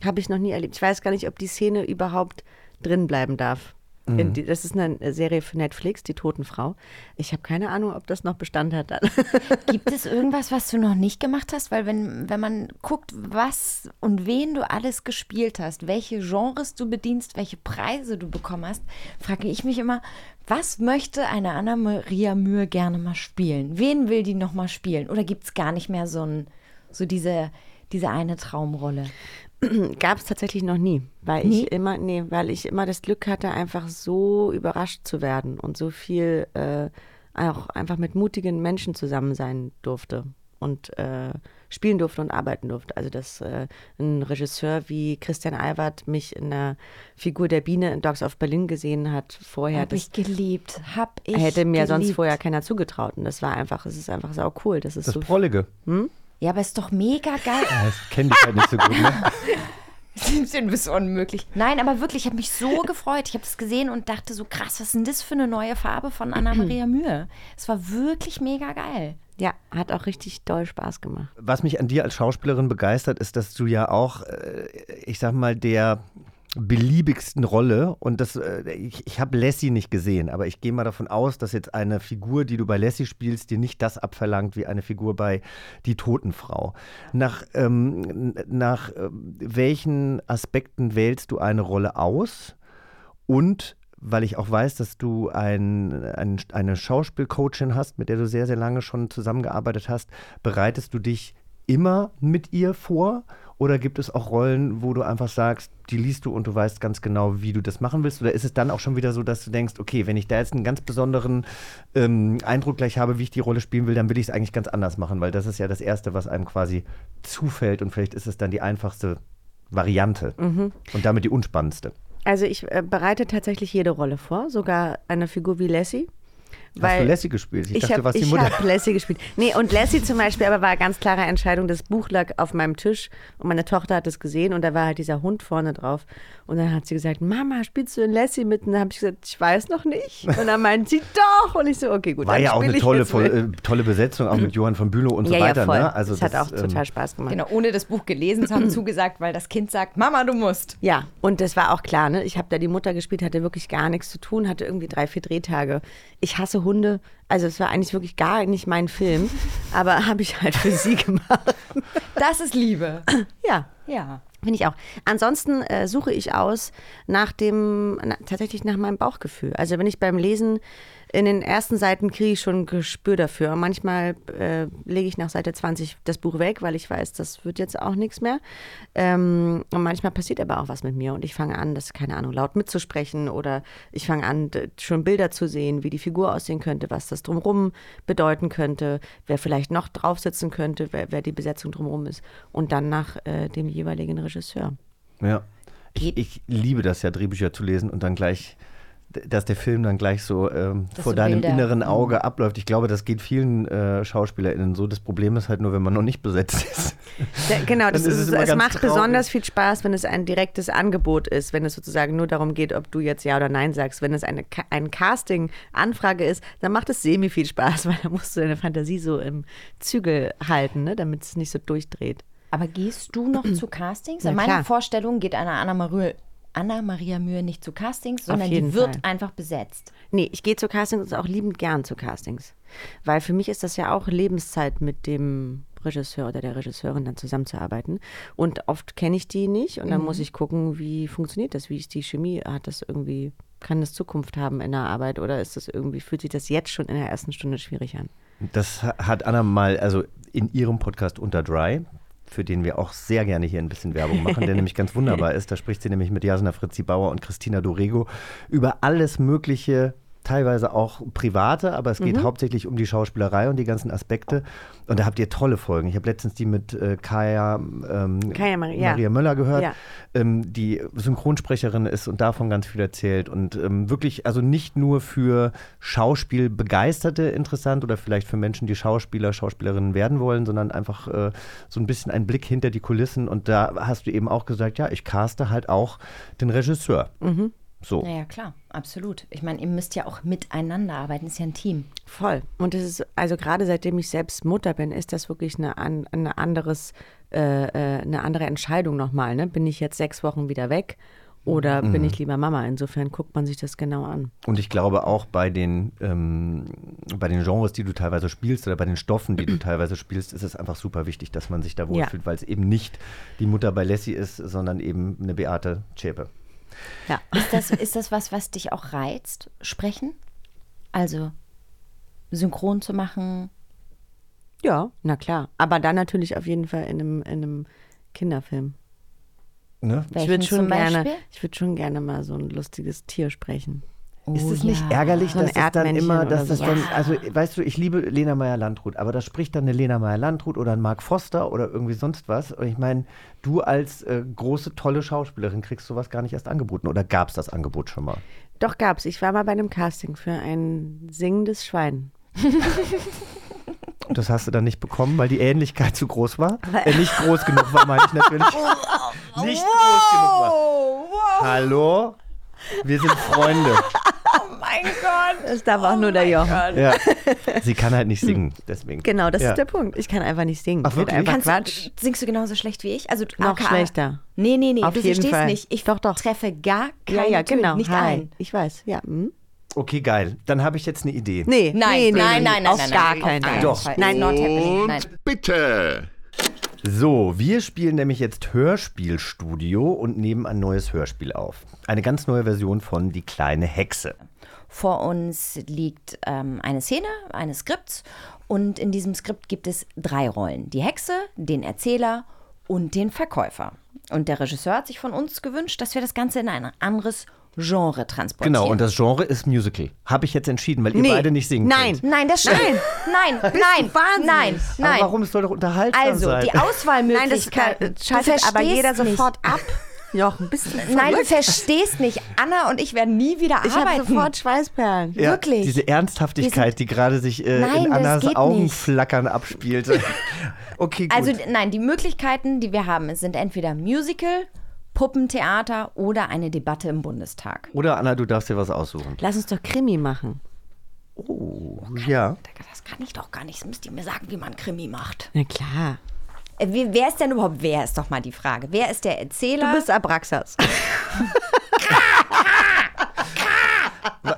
habe ich noch nie erlebt. Ich weiß gar nicht, ob die Szene überhaupt drin bleiben darf. Mhm. Das ist eine Serie für Netflix, Die Totenfrau. Ich habe keine Ahnung, ob das noch Bestand hat. Gibt es irgendwas, was du noch nicht gemacht hast? Weil wenn, wenn man guckt, was und wen du alles gespielt hast, welche Genres du bedienst, welche Preise du bekommen hast, frage ich mich immer, was möchte eine Anna-Maria Mühe gerne mal spielen? Wen will die noch mal spielen? Oder gibt es gar nicht mehr so, ein, so diese, diese eine Traumrolle? Gab es tatsächlich noch nie, weil Nie? ich immer, nee, weil ich immer das Glück hatte, einfach so überrascht zu werden und so viel äh, auch einfach mit mutigen Menschen zusammen sein durfte und äh, spielen durfte und arbeiten durfte. Also dass äh, ein Regisseur wie Christian Albert mich in der Figur der Biene in Dogs of Berlin gesehen hat vorher. Hab ich geliebt. Hab ich hätte mir sonst geliebt. vorher keiner zugetraut. Und das war einfach, es ist einfach sau cool. Das ist Das so Prollige. Hm? Ja, aber ist doch mega geil. Ja, ich kenne dich halt nicht so gut, ne? Ein bisschen unmöglich. Nein, aber wirklich, ich habe mich so gefreut. Ich habe das gesehen und dachte so, krass, was ist denn das für eine neue Farbe von Anna-Maria Mühe? Es war wirklich mega geil. Ja, hat auch richtig doll Spaß gemacht. Was mich an dir als Schauspielerin begeistert, ist, dass du ja auch, äh, ich sag mal, der beliebigsten Rolle und das, äh, ich, ich habe Lassie nicht gesehen, aber ich gehe mal davon aus, dass jetzt eine Figur, die du bei Lassie spielst, dir nicht das abverlangt wie eine Figur bei Die Totenfrau. Nach, ähm, nach äh, welchen Aspekten wählst du eine Rolle aus und weil ich auch weiß, dass du ein, ein, eine Schauspielcoachin hast, mit der du sehr, sehr lange schon zusammengearbeitet hast, bereitest du dich immer mit ihr vor? Oder gibt es auch Rollen, wo du einfach sagst, die liest du und du weißt ganz genau, wie du das machen willst? Oder ist es dann auch schon wieder so, dass du denkst, okay, wenn ich da jetzt einen ganz besonderen ähm, Eindruck gleich habe, wie ich die Rolle spielen will, dann will ich es eigentlich ganz anders machen, weil das ist ja das Erste, was einem quasi zufällt und vielleicht ist es dann die einfachste Variante Mhm. und damit die unspannendste. Also ich äh, bereite tatsächlich jede Rolle vor, sogar eine Figur wie Lassie. Hast du Lassie gespielt? Ich, Ich dachte, habe du warst die Mutter. hab Lassie gespielt. Nee, und Lassie zum Beispiel aber war eine ganz klare Entscheidung. Das Buch lag auf meinem Tisch und meine Tochter hat es gesehen und da war halt dieser Hund vorne drauf. Und dann hat sie gesagt, Mama, spielst du in Lassie mit? Und dann habe ich gesagt, ich weiß noch nicht. Und dann meint sie, doch. Und ich so, okay, gut. War dann ja auch eine ich tolle, voll, äh, tolle Besetzung, auch mit Johann von Bülow und so Ja, ja, weiter. voll. Ne? Also Das hat auch total Spaß gemacht. Genau, ohne das Buch gelesen zu haben, zugesagt, weil das Kind sagt, Mama, du musst. Ja, und das war auch klar, ne? Ich habe da die Mutter gespielt, hatte wirklich gar nichts zu tun, hatte irgendwie drei, vier Drehtage. Ich hasse Hunde. Also es war eigentlich wirklich gar nicht mein Film, aber habe ich halt für sie gemacht. Das ist Liebe. Ja. Ja. Finde ich auch. Ansonsten äh, suche ich aus nach dem, na, tatsächlich nach meinem Bauchgefühl. Also wenn ich beim Lesen in den ersten Seiten kriege ich schon ein Gespür dafür. Manchmal äh, lege ich nach Seite 20 das Buch weg, weil ich weiß, das wird jetzt auch nichts mehr. Ähm, und manchmal passiert aber auch was mit mir und ich fange an, das, keine Ahnung, laut mitzusprechen oder ich fange an, schon Bilder zu sehen, wie die Figur aussehen könnte, was das drumherum bedeuten könnte, wer vielleicht noch drauf sitzen könnte, wer, wer die Besetzung drumherum ist und dann nach äh, dem jeweiligen Regisseur. Ja. Ich, ich liebe das ja, Drehbücher zu lesen und dann gleich dass der Film dann gleich so ähm, vor so deinem Bilder- inneren Mhm. Auge abläuft. Ich glaube, das geht vielen äh, SchauspielerInnen so. Das Problem ist halt nur, wenn man noch nicht besetzt ist. Ja, genau, das ist, ist es es, macht traurig. besonders viel Spaß, wenn es ein direktes Angebot ist, wenn es sozusagen nur darum geht, ob du jetzt Ja oder Nein sagst. Wenn es eine, eine Casting-Anfrage ist, dann macht es semi viel Spaß, weil da musst du deine Fantasie so im Zügel halten, ne, damit es nicht so durchdreht. Aber gehst du noch zu Castings? In meiner. Vorstellung geht eine Anna Maria, Anna Maria Mühe nicht zu Castings, sondern die wird Fall. einfach besetzt. Nee, ich gehe zu Castings und auch liebend gern zu Castings. Weil für mich ist das ja auch Lebenszeit mit dem Regisseur oder der Regisseurin dann zusammenzuarbeiten. Und oft kenne ich die nicht und dann Mhm. muss ich gucken, wie funktioniert das, wie ist die Chemie, hat das irgendwie, kann das Zukunft haben in der Arbeit oder ist das irgendwie, fühlt sich das jetzt schon in der ersten Stunde schwierig an? Das ha- hat Anna mal, also in ihrem Podcast Unter Dry, für den wir auch sehr gerne hier ein bisschen Werbung machen, der nämlich ganz wunderbar ist. Da spricht sie nämlich mit Jasna Fritzi Bauer und Christina Dorego über alles Mögliche, teilweise auch private, aber es geht Mhm. hauptsächlich um die Schauspielerei und die ganzen Aspekte. Und da habt ihr tolle Folgen. Ich habe letztens die mit äh, Kaya, ähm, Kaya ja. Maria Möller gehört, Ja. ähm, die Synchronsprecherin ist und davon ganz viel erzählt. Und ähm, wirklich, also nicht nur für Schauspielbegeisterte interessant oder vielleicht für Menschen, die Schauspieler, Schauspielerinnen werden wollen, sondern einfach äh, so ein bisschen ein Blick hinter die Kulissen. Und da hast du eben auch gesagt, ja, ich caste halt auch den Regisseur. Mhm. So. Naja, klar, absolut. Ich meine, ihr müsst ja auch miteinander arbeiten, ist ja ein Team. Voll. Und es ist, also gerade seitdem ich selbst Mutter bin, ist das wirklich eine, an, eine, anderes, äh, äh, eine andere Entscheidung nochmal. Ne? Bin ich jetzt sechs Wochen wieder weg oder bin Mhm. ich lieber Mama? Insofern guckt man sich das genau an. Und ich glaube auch bei den, ähm, bei den Genres, die du teilweise spielst oder bei den Stoffen, die du teilweise spielst, ist es einfach super wichtig, dass man sich da Ja. wohlfühlt, weil es eben nicht die Mutter bei Lassie ist, sondern eben eine Beate Zschäpe. Ja. Ist das, ist das was, was dich auch reizt? Sprechen? Also synchron zu machen? Ja, na klar. Aber dann natürlich auf jeden Fall in einem, in einem Kinderfilm. Ne? Ich würde schon gerne, ich würde schon gerne mal so ein lustiges Tier sprechen. Ist es nicht ärgerlich, So dass das dann immer, dass das so. dann, also weißt du, ich liebe Lena Meyer-Landrut, aber das spricht dann eine Lena Meyer-Landrut oder ein Mark Foster oder irgendwie sonst was. Und ich meine, du als äh, große, tolle Schauspielerin kriegst sowas gar nicht erst angeboten oder gab es das Angebot schon mal? Doch gab's. Ich war mal bei einem Casting für ein singendes Schwein. Und das hast du dann nicht bekommen, weil die Ähnlichkeit zu groß war? Äh, nicht groß genug war, meine ich natürlich. Nicht groß genug war. Hallo? Wir sind Freunde. Oh mein Gott. Das darf auch nur der Jochen. Ja. Sie kann halt nicht singen, deswegen. Genau, das ja. ist der Punkt. Ich kann einfach nicht singen. Ach, wirklich? einfach Kannst Quatsch. du, singst du genauso schlecht wie ich? Also Noch aka schlechter. Nee, nee, nee, Auf du jeden verstehst Fall. nicht. Ich Doch, doch. treffe gar keine Ja, ja, Töne, genau. nicht Hi. ein. Ich weiß, ja. Hm? Okay, geil. Dann habe ich jetzt eine Idee. Nee, Nein, nee, nee, nein, nee, nein, nein, auf nein, gar nein, keinen auf Fall. keinen Doch. Fall. Nein, not happening. Und Nein. bitte. So, wir spielen nämlich jetzt Hörspielstudio und nehmen ein neues Hörspiel auf. Eine ganz neue Version von Die kleine Hexe. Vor uns liegt ähm, eine Szene eines Skripts und in diesem Skript gibt es drei Rollen. Die Hexe, den Erzähler und den Verkäufer. Und der Regisseur hat sich von uns gewünscht, dass wir das Ganze in ein anderes Genre transportieren. Genau, und das Genre ist Musical. Habe ich jetzt entschieden, weil ihr Nee. beide nicht singen Nein. könnt. Nein, das stimmt. Nein, nein, nein, nein, nein. Aber warum? Es soll doch unterhaltsam Also, sein. die Auswahlmöglichkeiten. Nein, das schaltet aber jeder verstehst sofort ab. Jochen, bist du Nein, du verstehst nicht. Anna und ich werden nie wieder Ich habe arbeiten. sofort Schweißperlen. ja, wirklich. Diese Ernsthaftigkeit, die gerade sich äh, Nein, in Annas Augenflackern abspielte. okay, gut. Also nein, die Möglichkeiten, die wir haben, sind entweder Musical, Puppentheater oder eine Debatte im Bundestag. Oder Anna, du darfst dir was aussuchen. Lass uns doch Krimi machen. Oh, ja. Das kann ich doch gar nicht. Das müsst ihr mir sagen, wie man Krimi macht. Na klar. Äh, wie- wer ist denn überhaupt wer, ist doch mal die Frage. Wer ist der Erzähler? Du bist Abraxas.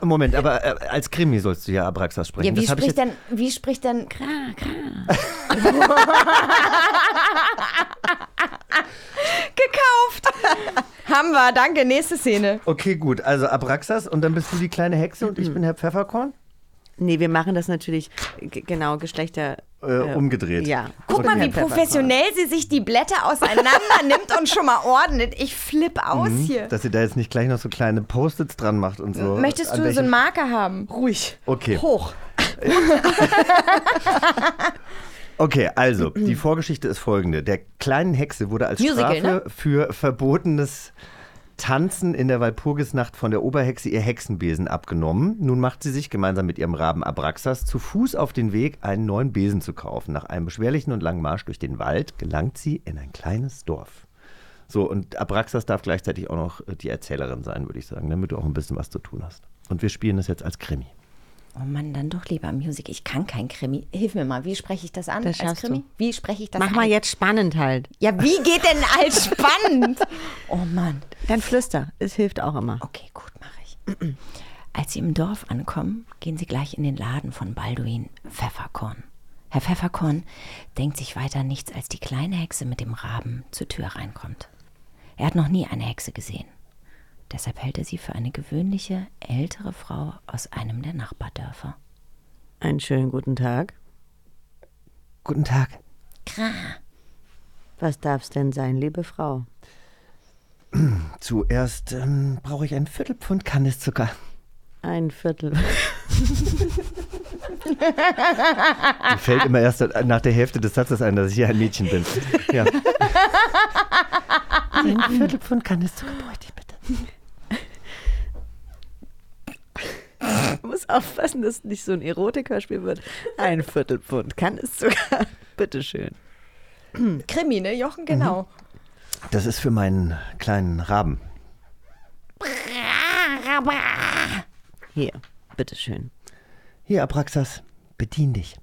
Moment, aber äh, als Krimi sollst du ja Abraxas sprechen. ja, wie das hab ich spricht jetzt, denn, wie spricht denn Gekauft. Haben wir, danke. Nächste Szene. Okay, gut. Also Abraxas und dann bist du die kleine Hexe und ich bin Herr Pfefferkorn? Nee, wir machen das natürlich genau Geschlechter Äh, umgedreht. Ja. Guck mal, wie professionell sie sich die Blätter auseinander nimmt und schon mal ordnet. Ich flipp aus Mhm, hier. Dass ihr da jetzt nicht gleich noch so kleine Post-its dran macht und so. Möchtest An du so einen Marker haben? Ruhig. Okay. Hoch. Okay, also, die Vorgeschichte ist folgende. Der kleinen Hexe wurde als Musical, Strafe ne? für verbotenes Tanzen in der Walpurgisnacht von der Oberhexe ihr Hexenbesen abgenommen. Nun macht sie sich gemeinsam mit ihrem Raben Abraxas zu Fuß auf den Weg, einen neuen Besen zu kaufen. Nach einem beschwerlichen und langen Marsch durch den Wald gelangt sie in ein kleines Dorf. So, und Abraxas darf gleichzeitig auch noch äh, die Erzählerin sein, würde ich sagen, damit du auch ein bisschen was zu tun hast. Und wir spielen das jetzt als Krimi. Oh Mann, dann doch lieber Musik. Ich kann kein Krimi. Hilf mir mal, wie spreche ich das an Das als Krimi? du. Wie spreche ich das Mach an? mal jetzt spannend halt. Ja, wie geht denn als spannend? oh Mann. Dann flüster. Es hilft auch immer. Okay, gut, mache ich. Als sie im Dorf ankommen, gehen sie gleich in den Laden von Balduin Pfefferkorn. Herr Pfefferkorn denkt sich weiter nichts, als die kleine Hexe mit dem Raben zur Tür reinkommt. Er hat noch nie eine Hexe gesehen. Deshalb hält er sie für eine gewöhnliche, ältere Frau aus einem der Nachbardörfer. Einen schönen guten Tag. Guten Tag. Kra. Was darf's denn sein, liebe Frau? Zuerst ähm, brauche ich ein Viertelpfund Kandiszucker. Ein Viertel. Mir fällt immer erst nach der Hälfte des Satzes ein, dass ich hier ein Mädchen bin. Ja. Ein Viertelpfund Kandiszucker bräuchte ich bitte. Du musst aufpassen, dass nicht so ein Erotikerspiel wird. Ein Viertelpfund kann es sogar. Bitteschön. Krimi, ne, Jochen? Genau. Das ist für meinen kleinen Raben. Hier, bitteschön. Hier, Abraxas, bedien dich.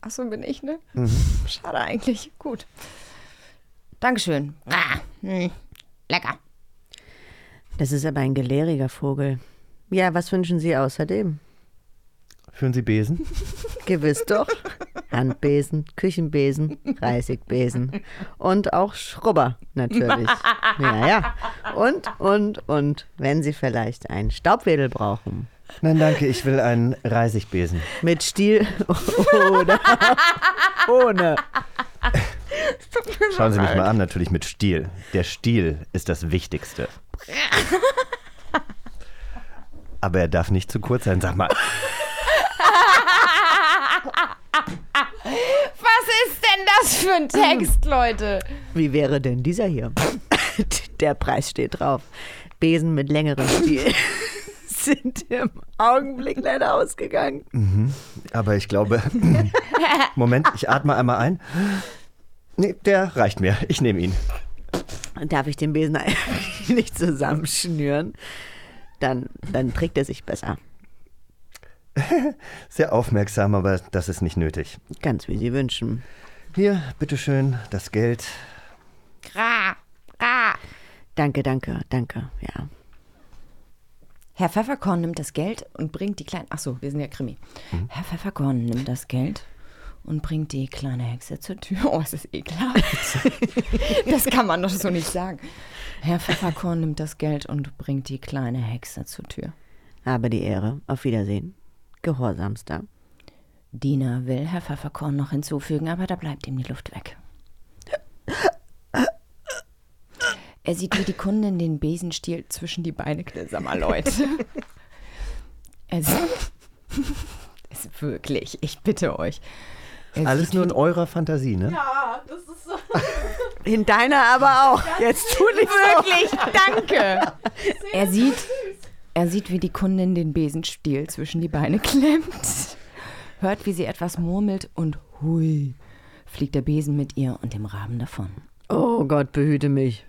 Achso, bin ich, ne? Mhm. Schade eigentlich. Gut. Dankeschön. Ah, hm, lecker. Das ist aber ein gelehriger Vogel. Ja, was wünschen Sie außerdem? Führen Sie Besen? Gewiss doch. Handbesen, Küchenbesen, Reisigbesen und auch Schrubber natürlich. Ja, ja. Und, und, und, wenn Sie vielleicht einen Staubwedel brauchen. Nein, danke, ich will einen Reisigbesen. Mit Stiel oder ohne. Schauen Sie mich mal an, natürlich mit Stiel. Der Stiel ist das Wichtigste. Aber er darf nicht zu kurz sein, sag mal. Was ist denn das für ein Text, Leute? Wie wäre denn dieser hier? Der Preis steht drauf. Besen mit längerem Stiel sind im Augenblick leider ausgegangen. Mhm. Aber ich glaube. Moment, ich atme einmal ein. Nee, der reicht mir. Ich nehme ihn. Darf ich den Besen eigentlich nicht zusammenschnüren? Dann, dann trägt er sich besser. Sehr aufmerksam, aber das ist nicht nötig. Ganz wie Sie wünschen. Hier, bitteschön, das Geld. Ra, ra. Danke, danke, danke, ja. Herr Pfefferkorn nimmt das Geld und bringt die kleine. Achso, wir sind ja Krimi. Herr Pfefferkorn nimmt das Geld und bringt die kleine Hexe zur Tür. Oh, es ist ekelhaft. das kann man doch so nicht sagen. Herr Pfefferkorn nimmt das Geld und bringt die kleine Hexe zur Tür. Habe die Ehre. Auf Wiedersehen. Gehorsamster. Diener will Herr Pfefferkorn noch hinzufügen, aber da bleibt ihm die Luft weg. Er sieht, wie die Kundin den Besenstiel zwischen die Beine mal, Leute. Sieht, ist wirklich, ich bitte euch. Er Alles nur in eurer Fantasie, ne? Ja, das ist so. In deiner aber auch. Jetzt tu nicht Wirklich, danke. Er sieht, er sieht, wie die Kundin den Besenstiel zwischen die Beine klemmt, hört, wie sie etwas murmelt und hui, fliegt der Besen mit ihr und dem Raben davon. Oh Gott, behüte mich.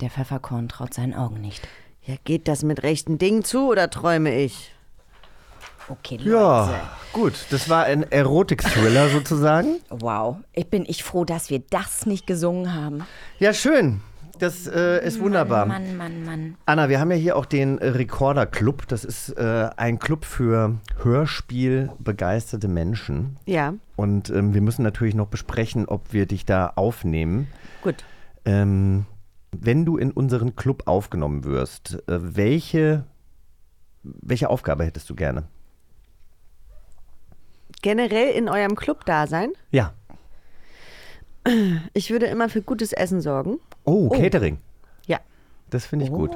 Der Pfefferkorn traut seinen Augen nicht. Ja, geht das mit rechten Dingen zu oder träume ich? Okay, Leute. Ja, gut. Das war ein Erotik-Thriller sozusagen. Wow, ich bin ich froh, dass wir das nicht gesungen haben. Ja, schön. Das äh, ist wunderbar. Mann, Mann, Mann. Anna, wir haben ja hier auch den Recorder Club. Das ist äh, ein Club für Hörspiel-begeisterte Menschen. Ja. Und ähm, wir müssen natürlich noch besprechen, ob wir dich da aufnehmen. Gut. Ähm, wenn du in unseren Club aufgenommen wirst, äh, welche, welche Aufgabe hättest du gerne? Generell in eurem Club da sein? Ja. Ich würde immer für gutes Essen sorgen. Oh, Catering. Ja. Das finde ich gut.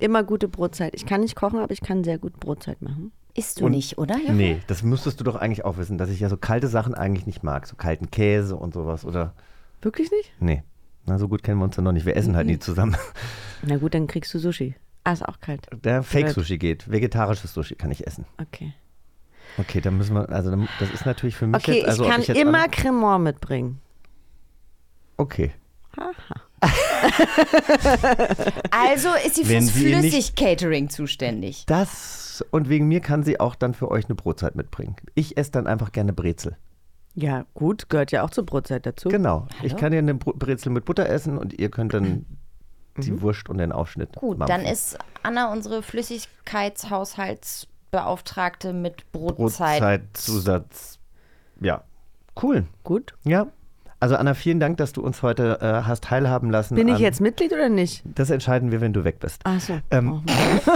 Immer gute Brotzeit. Ich kann nicht kochen, aber ich kann sehr gut Brotzeit machen. Isst du Und- nicht, oder? Jochen? Nee, das müsstest du doch eigentlich auch wissen, dass ich ja so kalte Sachen eigentlich nicht mag. So kalten Käse und sowas, oder? Wirklich nicht? Nee. Na, so gut kennen wir uns dann noch nicht. Wir essen halt nie zusammen. Na gut, dann kriegst du Sushi. Ah, ist auch kalt. Der Fake-Sushi geht. Vegetarisches Sushi kann ich essen. Okay. Okay, dann müssen wir, also das ist natürlich für mich Okay, jetzt, also ich kann jetzt immer Cremant mitbringen. Okay. Also ist sie Wenn fürs Flüssig-Catering zuständig. Das und wegen mir kann sie auch dann für euch eine Brotzeit mitbringen. Ich esse dann einfach gerne Brezel. Ja, gut, gehört ja auch zur Brotzeit dazu. Genau. Ich Hallo? kann ja eine Brezel mit Butter essen und ihr könnt dann die Wurst und den Aufschnitt. Gut, mampfen. dann ist Anna unsere Flüssigkeitshaushaltsbeauftragte mit Brotzeit. Brotzeitzusatz. Ja. Cool. Gut. Ja. Also Anna, vielen Dank, dass du uns heute äh, hast teilhaben lassen. Bin ich an- jetzt Mitglied oder nicht? Das entscheiden wir, wenn du weg bist. Ach so. Ähm, Oh.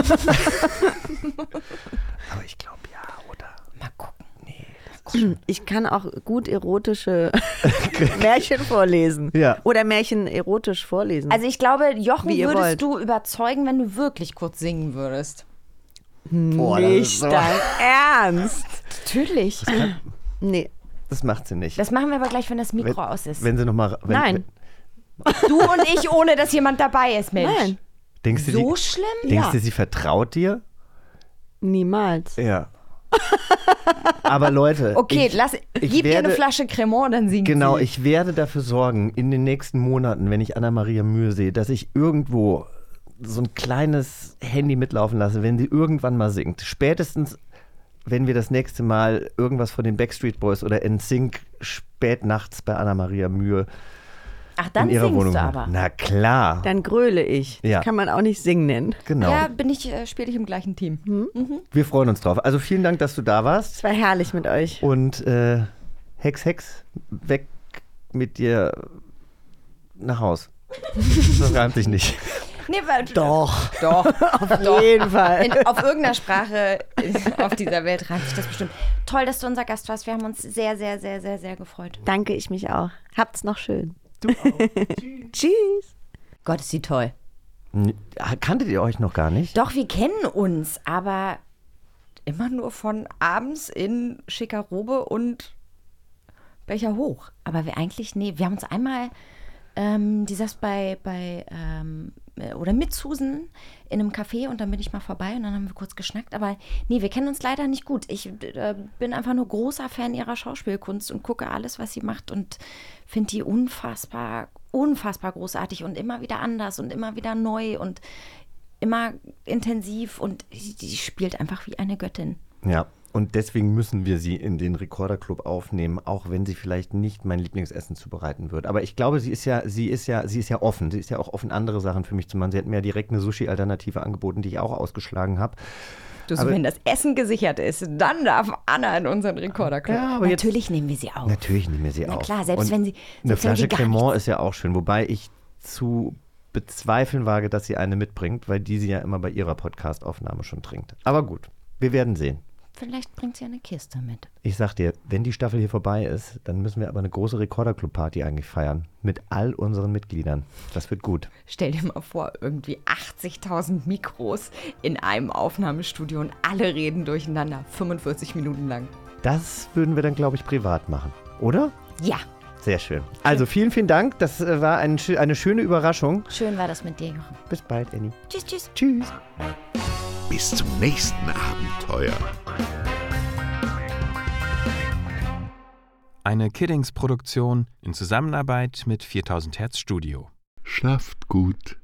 aber ich glaube ja, oder? Mal gucken. Ich kann auch gut erotische Märchen vorlesen. Ja. Oder Märchen erotisch vorlesen. Also ich glaube, Jochen Wie würdest wollt. du überzeugen, wenn du wirklich kurz singen würdest. Boah, das ist nicht so- dein Ernst. Natürlich. Nee. Das macht sie nicht. Das machen wir aber gleich, wenn das Mikro wenn, aus ist. Wenn sie noch mal, wenn, Nein. du und ich, ohne dass jemand dabei ist, Mensch. Nein. Denkst du, So die, schlimm? Denkst Ja. du, sie vertraut dir? Niemals. Ja. Aber Leute, Okay, ich, lass, ich gib ihr werde, eine Flasche Cremant, dann singt Genau, sie. ich werde dafür sorgen, in den nächsten Monaten, wenn ich Anna-Maria Mühe sehe, dass ich irgendwo so ein kleines Handy mitlaufen lasse, wenn sie irgendwann mal singt. Spätestens, wenn wir das nächste Mal irgendwas von den Backstreet Boys oder NSYNC spät nachts bei Anna-Maria Mühe Ach, dann in ihrer singst Wohnung du aber. Na klar. Dann gröle ich. Ja. Das kann man auch nicht singen nennen. Genau. Ja, bin ich, äh, spiele ich im gleichen Team. Mhm. Wir freuen uns drauf. Also vielen Dank, dass du da warst. Es war herrlich mit euch. Und äh, Hex, Hex, weg mit dir nach Haus. Das reimt sich nicht. Nee, weil, Doch. Doch. Auf jeden Fall. In, auf irgendeiner Sprache auf dieser Welt reimt sich das bestimmt. Toll, dass du unser Gast warst. Wir haben uns sehr, sehr, sehr, sehr, sehr gefreut. Danke, ich mich auch. Habt's noch schön. Du auch. Tschüss. Gott, ist sie toll. Kanntet ihr euch noch gar nicht? Doch, wir kennen uns, aber immer nur von abends in schicker Robe und Becher hoch. Aber wir eigentlich, nee, wir haben uns einmal, ähm, die saß bei, bei ähm, äh, oder mit Susan in einem Café und dann bin ich mal vorbei und dann haben wir kurz geschnackt. Aber nee, wir kennen uns leider nicht gut. Ich äh, bin einfach nur großer Fan ihrer Schauspielkunst und gucke alles, was sie macht und finde die unfassbar, unfassbar großartig und immer wieder anders und immer wieder neu und immer intensiv und die spielt einfach wie eine Göttin. Ja. Und deswegen müssen wir sie in den Rekorderclub aufnehmen, auch wenn sie vielleicht nicht mein Lieblingsessen zubereiten wird. Aber ich glaube, sie ist ja, sie ist ja, sie ist ja offen. Sie ist ja auch offen, andere Sachen für mich zu machen. Sie hat mir ja direkt eine Sushi-Alternative angeboten, die ich auch ausgeschlagen habe. Du, so wenn das Essen gesichert ist, dann darf Anna in unseren Rekorderclub. Ja, aber jetzt- Natürlich nehmen wir sie auf. Natürlich nehmen wir sie Na auf. klar, selbst Und wenn sie- Eine selbst sie Flasche Cremant ist ja auch schön, wobei ich zu bezweifeln wage, dass sie eine mitbringt, weil die sie ja immer bei ihrer Podcast-Aufnahme schon trinkt. Aber gut, wir werden sehen. Vielleicht bringt sie eine Kiste mit. Ich sag dir, wenn die Staffel hier vorbei ist, dann müssen wir aber eine große Rekorderclub-Party eigentlich feiern. Mit all unseren Mitgliedern. Das wird gut. Stell dir mal vor, irgendwie 80.000 Mikros in einem Aufnahmestudio und alle reden durcheinander, 45 Minuten lang. Das würden wir dann, glaube ich, privat machen. Oder? Ja, Sehr schön. Also vielen, vielen Dank. Das äh, war ein, eine schöne Überraschung. schön war das mit dir, Jochen. Bis bald, Annie. Tschüss, tschüss. Tschüss. Bis zum nächsten Abenteuer. Eine Kiddings-Produktion in Zusammenarbeit mit 4000 Hertz Studio. Schlaft gut.